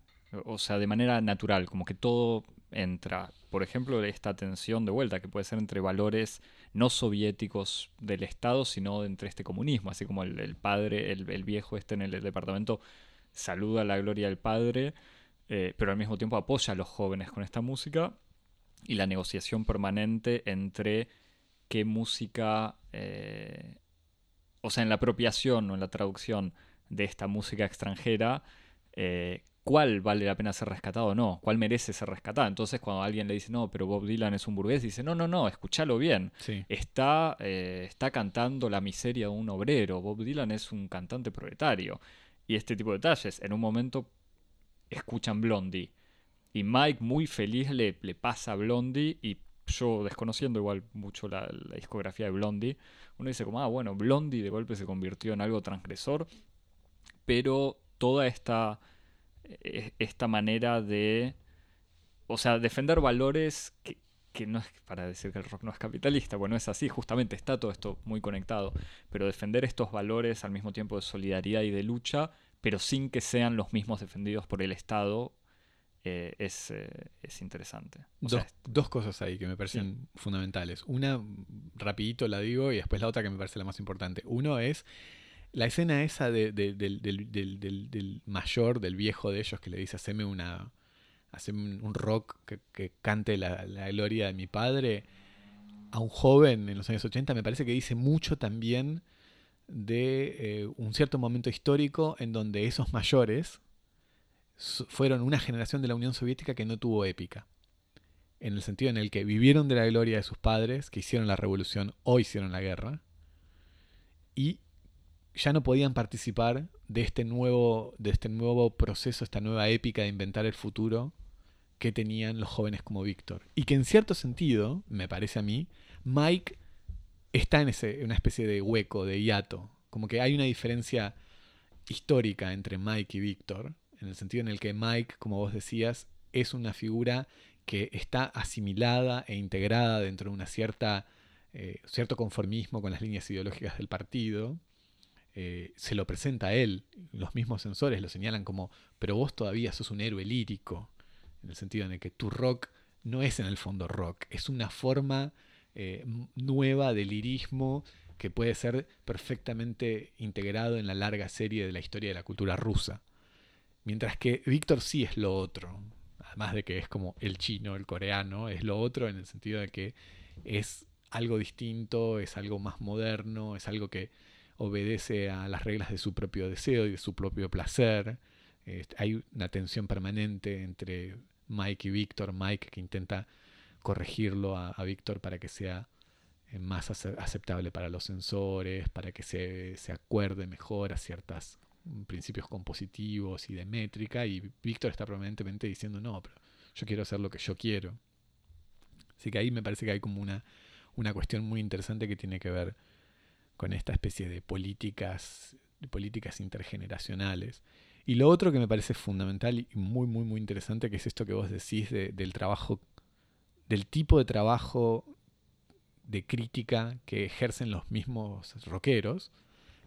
o sea, de manera natural, como que todo entra. Por ejemplo, esta tensión de vuelta que puede ser entre valores no soviéticos del Estado, sino entre este comunismo, así como el, padre, el, viejo este en el departamento saluda la gloria del padre, eh, pero al mismo tiempo apoya a los jóvenes con esta música y la negociación permanente entre qué música, eh, o sea, en la apropiación o en la traducción de esta música extranjera, eh, cuál vale la pena ser rescatado o no, cuál merece ser rescatado. Entonces, cuando alguien le dice, no, pero Bob Dylan es un burgués, dice, no, no, no, escúchalo bien. Está, eh, está cantando la miseria de un obrero. Bob Dylan es un cantante proletario. Y este tipo de detalles, en un momento escuchan Blondie. Y Mike muy feliz le, le pasa a Blondie y yo desconociendo igual mucho la, la, discografía de Blondie, uno dice como, ah, bueno, Blondie de golpe se convirtió en algo transgresor, pero toda esta esta manera de, o sea, defender valores que, no es para decir que el rock no es capitalista, bueno, es así, justamente está todo esto muy conectado, pero defender estos valores al mismo tiempo de solidaridad y de lucha, pero sin que sean los mismos defendidos por el Estado, eh, es, eh, es, interesante. dos, cosas ahí que me parecen fundamentales. Una, rapidito la digo, y después la otra que me parece la más importante. Uno es la escena esa del, del, mayor, del viejo de ellos, que le dice. Haceme un rock que, cante la, gloria de mi padre. A un joven en los años 80 me parece que dice mucho también de eh, un cierto momento histórico en donde esos mayores fueron una generación de la Unión Soviética que no tuvo épica. En el sentido en el que vivieron de la gloria de sus padres, que hicieron la revolución o hicieron la guerra, y ya no podían participar de este nuevo, de este nuevo proceso, esta nueva épica de inventar el futuro que tenían los jóvenes como Víctor. Y que en cierto sentido, me parece a mí, Mike está en ese, una especie de hueco, de hiato. Como que hay una diferencia histórica entre Mike y Víctor, en el sentido en el que Mike, como vos decías, es una figura que está asimilada e integrada dentro de una cierta eh, cierto conformismo con las líneas ideológicas del partido, eh, se lo presenta a él. Los mismos sensores lo señalan como, pero vos todavía sos un héroe lírico, en el sentido en el que tu rock no es en el fondo rock, es una forma eh, nueva de lirismo que puede ser perfectamente integrado en la larga serie de la historia de la cultura rusa. Mientras que Víctor sí es lo otro, además de que es como el chino, el coreano, es lo otro en el sentido de que es algo distinto, es algo más moderno, es algo que obedece a las reglas de su propio deseo y de su propio placer. hay una tensión permanente entre Mike y Víctor, Mike que intenta corregirlo a, Víctor para que sea eh, más aceptable para los sensores, para que se, se acuerde mejor a ciertos mm, principios compositivos y de métrica, y Víctor está permanentemente diciendo, no, pero yo quiero hacer lo que yo quiero. Así que ahí me parece que hay como una una cuestión muy interesante que tiene que ver con esta especie de políticas, de políticas intergeneracionales. Y lo otro que me parece fundamental y muy, muy, muy interesante, que es esto que vos decís del trabajo, del tipo de trabajo de crítica que ejercen los mismos rockeros,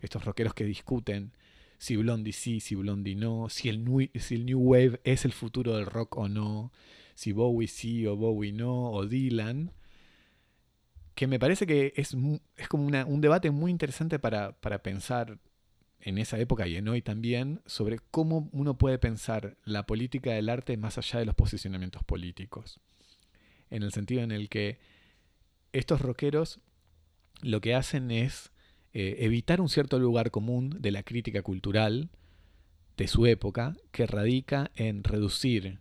estos rockeros que discuten si Blondie sí, si Blondie no, si el, new, si el New Wave es el futuro del rock o no, si Bowie sí o Bowie no, o Dylan, que me parece que es, es como un debate muy interesante para, pensar en esa época y en hoy también sobre cómo uno puede pensar la política del arte más allá de los posicionamientos políticos. En el sentido en el que estos rockeros lo que hacen es eh, evitar un cierto lugar común de la crítica cultural de su época que radica en reducir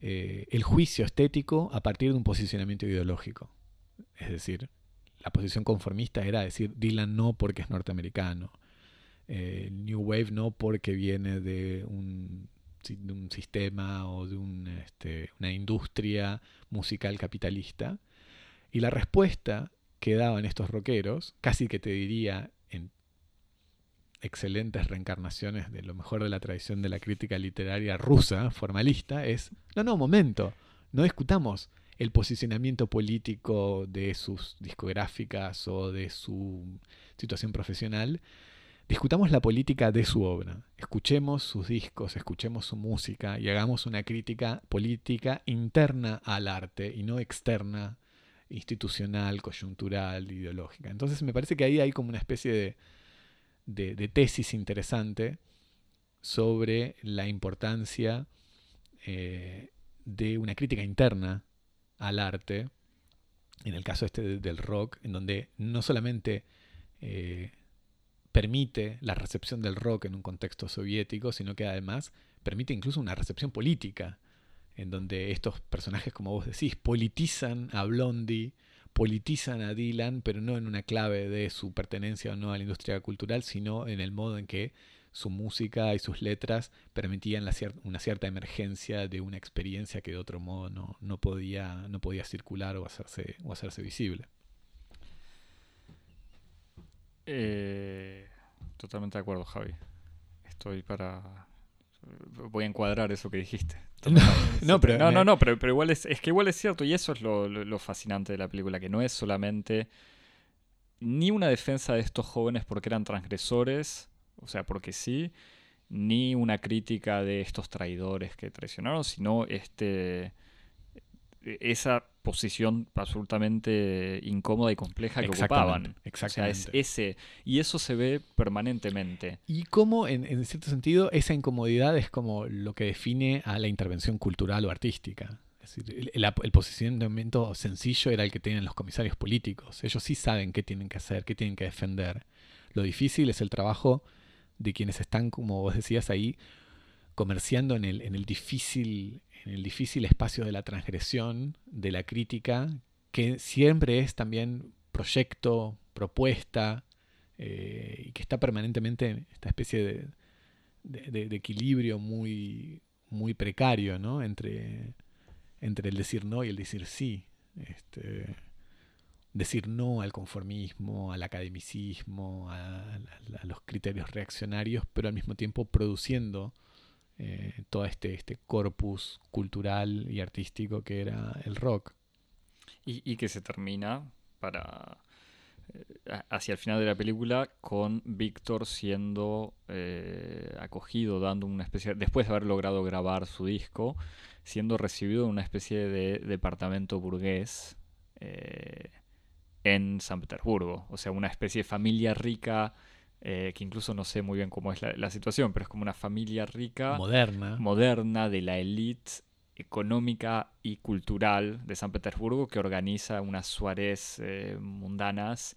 eh, el juicio estético a partir de un posicionamiento ideológico. Es decir, la posición conformista era decir Dylan no porque es norteamericano, eh, New Wave no porque viene de un, sistema o de este, una industria musical capitalista. Y la respuesta que daban estos rockeros, casi que te diría en excelentes reencarnaciones de lo mejor de la tradición de la crítica literaria rusa, formalista, es, no, no, momento, no discutamos el posicionamiento político de sus discográficas o de su situación profesional, discutamos la política de su obra. Escuchemos sus discos, escuchemos su música y hagamos una crítica política interna al arte y no externa, institucional, coyuntural, ideológica. Entonces me parece que ahí hay como una especie de, tesis interesante sobre la importancia eh, de una crítica interna al arte, en el caso este del rock, en donde no solamente eh, permite la recepción del rock en un contexto soviético, sino que además permite incluso una recepción política, en donde estos personajes, como vos decís, politizan a Blondie, politizan a Dylan, pero no en una clave de su pertenencia o no a la industria cultural, sino en el modo en que su música y sus letras permitían una cierta emergencia de una experiencia que de otro modo no, podía, no podía circular o hacerse, o hacerse visible. Eh, totalmente de acuerdo, Javi. Estoy para... Voy a encuadrar eso que dijiste. [laughs] No, pero, no, no, no, pero, pero, igual es, es que igual es cierto y eso es lo, lo fascinante de la película, que no es solamente ni una defensa de estos jóvenes porque eran transgresores, o sea, porque sí, ni una crítica de estos traidores que traicionaron, sino este esa posición absolutamente incómoda y compleja que ocupaban. Exactamente. O sea, es ese, y eso se ve permanentemente. Y cómo, en, cierto sentido, esa incomodidad es como lo que define a la intervención cultural o artística. Es decir, el, el, posicionamiento sencillo era el que tenían los comisarios políticos. Ellos sí saben qué tienen que hacer, qué tienen que defender. Lo difícil es el trabajo de quienes están, como vos decías ahí, comerciando en el, en el, difícil, en el difícil espacio de la transgresión, de la crítica, que siempre es también proyecto, propuesta, eh, y que está permanentemente en esta especie de, de, equilibrio muy, muy precario ¿no? entre, entre el decir no y el decir sí. Este, decir no al conformismo, al academicismo, a, los criterios reaccionarios, pero al mismo tiempo produciendo eh, todo este, este corpus cultural y artístico que era el rock. Y, que se termina para eh, hacia el final de la película con Víctor siendo eh, acogido, dando una especie, después de haber logrado grabar su disco, siendo recibido en una especie de departamento burgués en San Petersburgo. O sea, una especie de familia rica, eh, que incluso no sé muy bien cómo es la, situación, pero es como una familia rica. Moderna. Moderna de la élite económica y cultural de San Petersburgo que organiza unas suárez eh, mundanas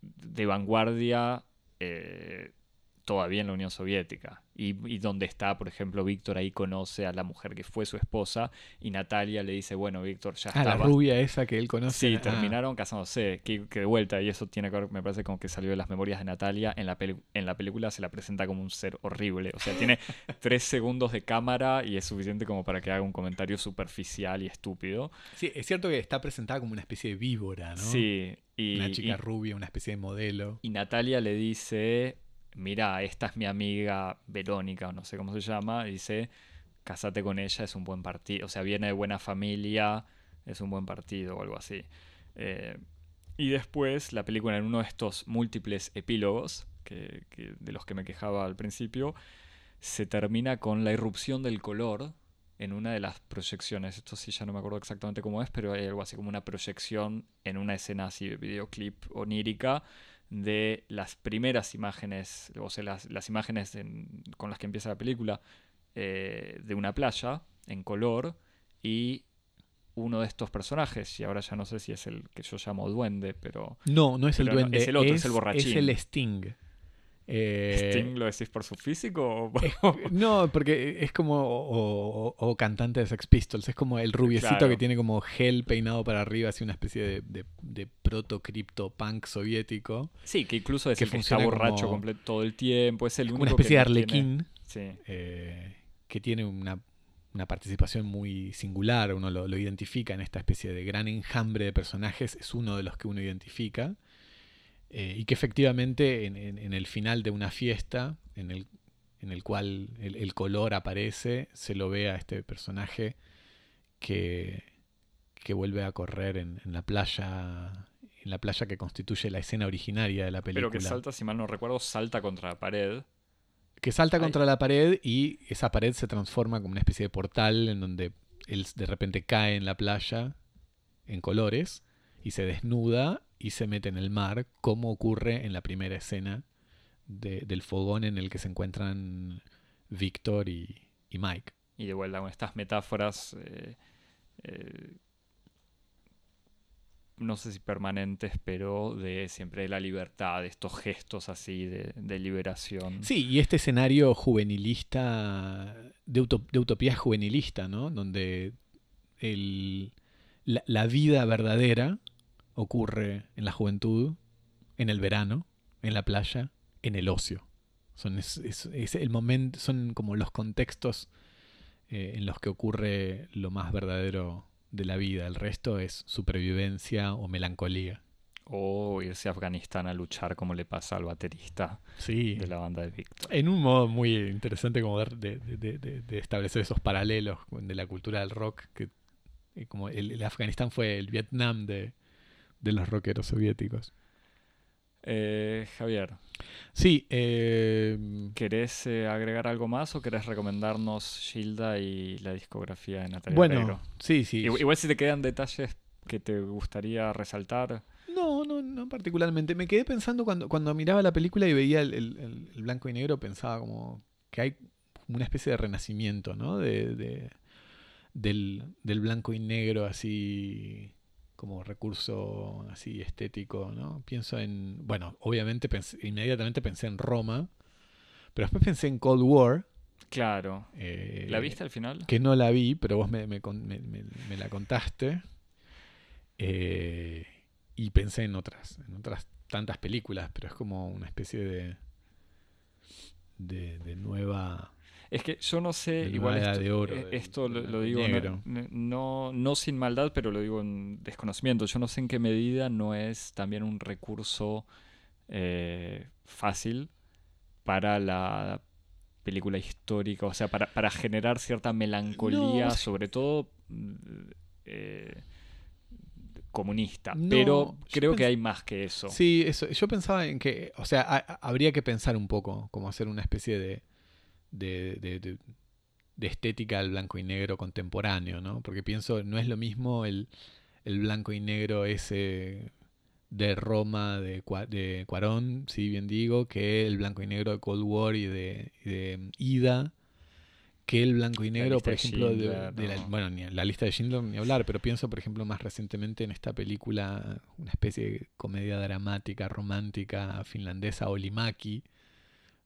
de vanguardia eh, todavía en la Unión Soviética. Y, donde está, por ejemplo, Víctor ahí conoce a la mujer que fue su esposa y Natalia le dice, bueno, Víctor, ya está. Ah, la rubia esa que él conoce. Sí, ah. terminaron casándose, que, de vuelta, y eso tiene que ver, me parece como que salió de las memorias de Natalia, en la, en la película se la presenta como un ser horrible, o sea, tiene [laughs] tres segundos de cámara y es suficiente como para que haga un comentario superficial y estúpido. Sí, es cierto que está presentada como una especie de víbora, ¿no? Sí. Y, una chica rubia, una especie de modelo. Y Natalia le dice, mira, esta es mi amiga Verónica, o no sé cómo se llama, dice, casate con ella, es un buen partido, o sea, viene de buena familia, es un buen partido o algo así. Eh, y después la película en uno de estos múltiples epílogos, que, de los que me quejaba al principio, se termina con la irrupción del color en una de las proyecciones. Esto sí ya no me acuerdo exactamente cómo es, pero hay algo así como una proyección en una escena así de videoclip onírica de las primeras imágenes, o sea, las, imágenes con las que empieza la película, eh, de una playa en color y uno de estos personajes, y ahora ya no sé si es el que yo llamo duende, pero... No, no es el duende, es el otro, es, el borrachín. Es el Sting. Eh, ¿Sting lo decís por su físico? [laughs] no, porque es como. O, cantante de Sex Pistols. Es como el rubiecito que tiene como gel peinado para arriba, así una especie de, de, proto-cripto punk soviético. Sí, que incluso es que el que está borracho todo el tiempo. Es el único Una especie de arlequín. Sí. Eh, que tiene una, participación muy singular. Uno lo, lo identifica en esta especie de gran enjambre de personajes. Es uno de los que uno identifica. Eh, y que efectivamente en, el final de una fiesta, en el, en el cual el, color aparece, se lo ve a este personaje que, que vuelve a correr en, la playa en la playa que constituye la escena originaria de la película. Pero que salta, si mal no recuerdo, salta contra la pared. Que salta contra la pared y esa pared se transforma como una especie de portal en donde él de repente cae en la playa en colores y se desnuda y se mete en el mar, como ocurre en la primera escena del fogón en el que se encuentran Víctor y, Mike. Y de vuelta con estas metáforas, eh, eh, no sé si permanentes, pero de siempre la libertad, de estos gestos así de, liberación. Sí, y este escenario juvenilista, de, utopía juvenilista, ¿no? Donde la vida verdadera ocurre en la juventud, en el verano, en la playa, en el ocio. Son, es, el momento, son como los contextos eh, en los que ocurre lo más verdadero de la vida. El resto es supervivencia o melancolía. O irse a Afganistán a luchar como le pasa al baterista de la banda de Victor. En un modo muy interesante como de, de, establecer esos paralelos de la cultura del rock, que eh, como el Afganistán fue el Vietnam de, de los rockeros soviéticos. Eh, Javier. Sí. Eh, ¿Querés eh, agregar algo más o querés recomendarnos Gilda y la discografía de Natalia Bueno, sí, sí. Igual, si te quedan detalles que te gustaría resaltar. No, no, no particularmente. Me quedé pensando cuando, cuando miraba la película y veía el, blanco y negro, pensaba como que hay una especie de renacimiento, ¿no? De, del, del blanco y negro así como recurso así estético, ¿no? Pienso en, bueno, obviamente inmediatamente pensé en Roma, pero después pensé en Cold War. Claro. Eh, ¿La viste al final? Que no la vi, pero vos me, me, la contaste. Eh, y pensé en otras, en otras tantas películas, pero es como una especie de, de, de nueva Es que yo no sé, De la igual esto, de oro eh, esto lo, digo no- negro. no, no sin maldad, pero lo digo en desconocimiento. Yo no sé en qué medida no es también un recurso eh, fácil para la película histórica, o sea, para, para generar cierta melancolía, No, sobre todo mm, eh, comunista. No, pero creo que hay más que eso. Sí, eso. Yo pensaba en que, o sea, ha- ha- habría que pensar un poco, como hacer una especie de, de, de- de- de estética del blanco y negro contemporáneo, ¿no? Porque pienso, no es lo mismo el, el blanco y negro ese de Roma, de, de Cuarón, si bien digo, que el blanco y negro de Cold War y de, de Ida, que el blanco y negro, por ejemplo, de, Schindler, de la, ¿no? bueno, ni la lista de Schindler ni hablar, pero pienso, por ejemplo, más recientemente en esta película, una especie de comedia dramática, romántica finlandesa, Olimaki,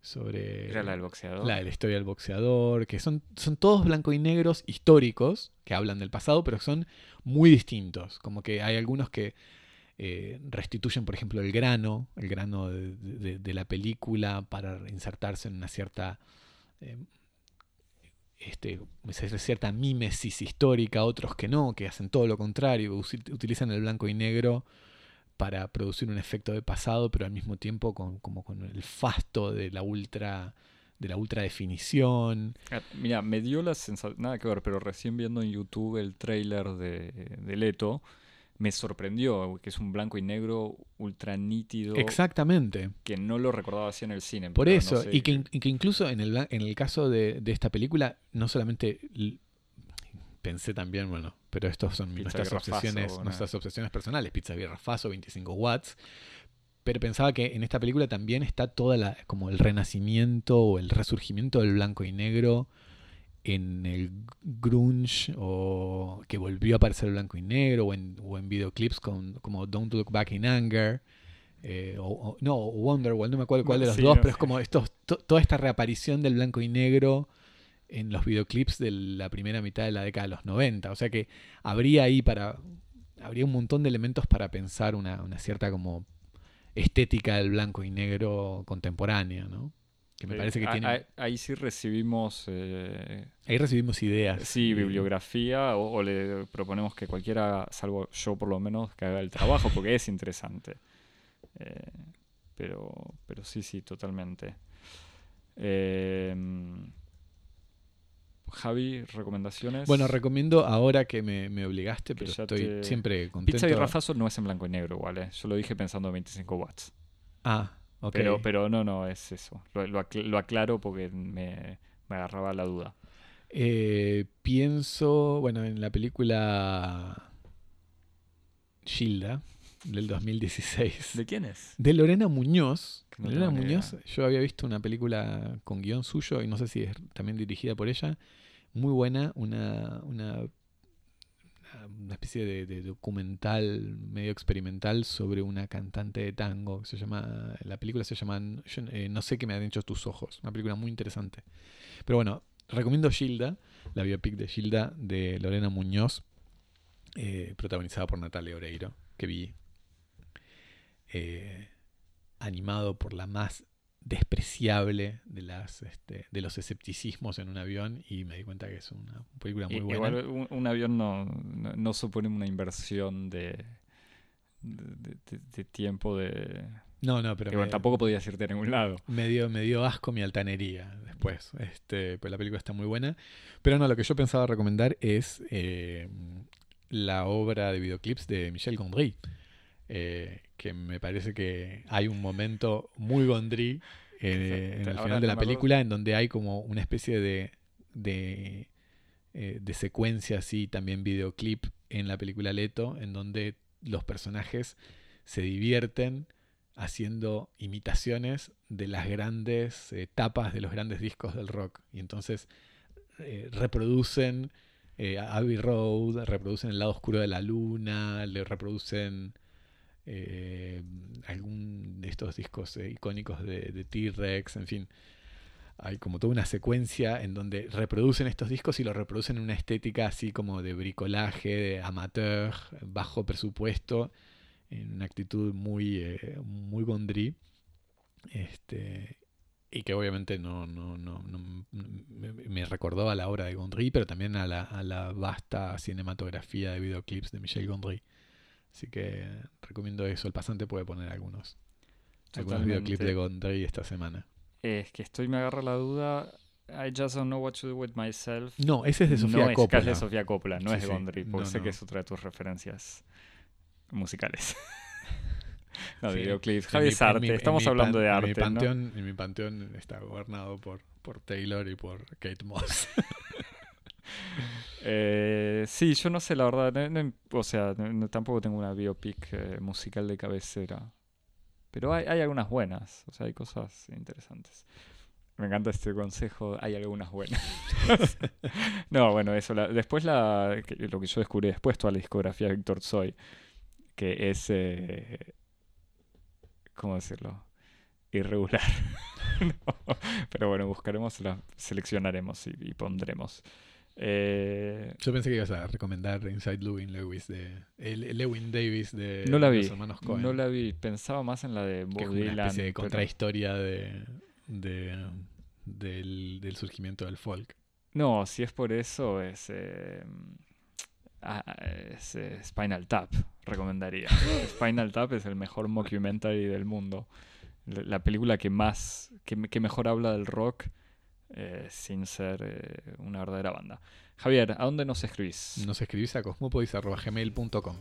sobre Era la del boxeador. la de la historia del boxeador, que son, son todos blanco y negros históricos, que hablan del pasado, pero son muy distintos. Como que hay algunos que eh, restituyen, por ejemplo, el grano, el grano de, de- de la película para insertarse en una cierta... eh, este, cierta mímesis histórica, otros que no, que hacen todo lo contrario, utilizan el blanco y negro para producir un efecto de pasado, pero al mismo tiempo con, como con el fasto de la ultra de la ultra definición. Ah, Mira, me dio la sensación, nada que ver, pero recién viendo en YouTube el tráiler de, de Leto, me sorprendió, que es un blanco y negro ultra nítido, Exactamente. que no lo recordaba así en el cine. Por no eso, sé y, que, y que incluso en el, en el caso de, de esta película, no solamente pensé también, bueno, pero estos son Pizza nuestras Faso, obsesiones, nuestras obsesiones personales, pizza birra faso, 25 watts. Pero pensaba que en esta película también está toda la, como el renacimiento o el resurgimiento del blanco y negro en el grunge o que volvió a aparecer el blanco y negro o en, o en videoclips con, como Don't Look Back in Anger eh, o, o- no Wonderwall no me acuerdo cuál de los Sí, dos no pero es como estos, to- toda esta reaparición del blanco y negro en los videoclips de la primera mitad de la década de los 90 o sea que habría ahí para habría un montón de elementos para pensar una, una cierta como estética del blanco y negro contemporánea no que me parece que tiene ahí sí recibimos eh, ahí recibimos ideas sí, bibliografía o, o le proponemos que cualquiera, salvo yo por lo menos, que haga el trabajo porque es interesante. Eh, pero, pero sí, sí, totalmente. Eh, Javi, recomendaciones. Bueno, recomiendo ahora que me, me obligaste, Que pero estoy te- siempre contento. Pizza y Rafazo no es en blanco y negro igual, eh. Yo lo dije pensando en 25 watts. Ah, ok. Pero, pero no, no, es eso. Lo, lo acl- lo aclaro porque me, me agarraba la duda. Eh, pienso, bueno, en la película Gilda del 2016 ¿De quién es? de Lorena Muñoz. No Lorena Muñoz, yo había visto una película con guion suyo y no sé si es también dirigida por ella. Muy buena, una, una, una especie de, documental medio experimental sobre una cantante de tango. Se llama, la película se llama yo, eh, No sé qué me han hecho tus ojos. Una película muy interesante. Pero bueno, recomiendo Gilda, la biopic de Gilda de Lorena Muñoz, eh, protagonizada por Natalia Oreiro, que vi eh, animado por la más despreciable de las este, de los escepticismos en un avión y me di cuenta que es una película muy buena. Igual un, un avión no, no, no supone una inversión de, de, de- de tiempo de... no, no, pero bueno, tampoco podías irte a ningún lado. me dio, me dio asco mi altanería después. Este, pues la película está muy buena. Pero no, lo que yo pensaba recomendar es eh, la obra de videoclips de Michel Gondry. eh, que me parece que hay un momento muy Gondry eh, en el final de la película en donde hay como una especie de, de, eh, de secuencia así, también videoclip en la película Leto, en donde los personajes se divierten haciendo imitaciones de las grandes eh, tapas de los grandes discos del rock. Y entonces eh, reproducen Abbey Road, reproducen El lado oscuro de la luna, le reproducen eh, algún de estos discos eh, icónicos de, T-Rex, en fin. Hay como toda una secuencia en donde reproducen estos discos y los reproducen en una estética así como de bricolaje, de amateur, bajo presupuesto, en una actitud muy, eh, muy Gondry. Este, y que obviamente no, no, no, no- me recordó a la obra de Gondry, pero también a la, a la vasta cinematografía de videoclips de Michel Gondry. Así que recomiendo eso. El pasante puede poner algunos, algunos videoclips de Gondry esta semana. Es que estoy, me agarra la duda. I just don't know what to do with myself. No, ese es de Sofía no es, Coppola. es de Sofía Coppola, no Sí, es de. Gondry, porque No, sé no. que es otra de tus referencias musicales. [laughs] no, Sí. videoclips. En Javi mi- es en arte, mi- en estamos mi hablando pan- de en arte, mi ¿no? panteón, En mi panteón está gobernado por, por Taylor y por Kate Moss. [laughs] Eh, sí, yo no sé, la verdad. o sea, tampoco tengo una biopic eh, musical de cabecera. Pero hay, algunas buenas. O sea, hay cosas interesantes. Me encanta este consejo. Hay algunas buenas. [laughs] no, bueno, eso. después la, lo que yo descubrí después, toda la discografía de Víctor Soy. Que es. eh, ¿Cómo decirlo? Irregular. [laughs] Pero bueno, buscaremos, la seleccionaremos y pondremos. Eh, Yo pensé que ibas a recomendar Inside Lewin Lewis de el- Lewin Davis de no la vi. los hermanos Cohen. No la vi. Pensaba más en la de que Bob es una Dylan. especie de pero- contrahistoria de, de- del, del surgimiento del folk. No, si es por eso, es, eh, ah, es, eh, Spinal Tap, recomendaría. [laughs] Spinal Tap es el mejor mockumentary del mundo. La la película que más, que, que mejor habla del rock eh, sin ser eh, una verdadera banda. Javier, ¿a dónde nos escribís? Nos escribís a cosmopodis.gmail.com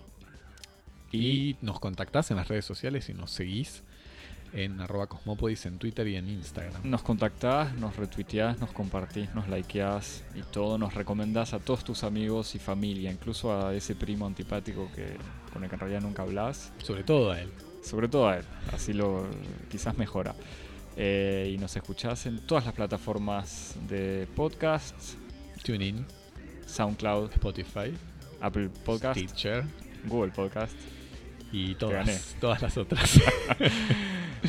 y nos contactás en las redes sociales y nos seguís en arroba cosmopodis en Twitter y en Instagram. Nos contactás, nos retuiteás, nos compartís, nos likeás y todo, nos recomendás a todos tus amigos y familia, incluso a ese primo antipático que, con el que en realidad nunca hablas, Sobre todo a él. sobre todo a él, así lo quizás mejora. Eh, y nos escuchás en todas las plataformas de podcast, TuneIn, SoundCloud, Spotify, Apple Podcast, Stitcher Google Podcast. y todas, todas las otras. [laughs]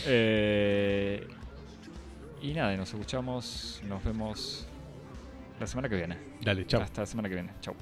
Eh, y nada, nos escuchamos, nos vemos la semana que viene. Dale, chao. Hasta la semana que viene. Chau.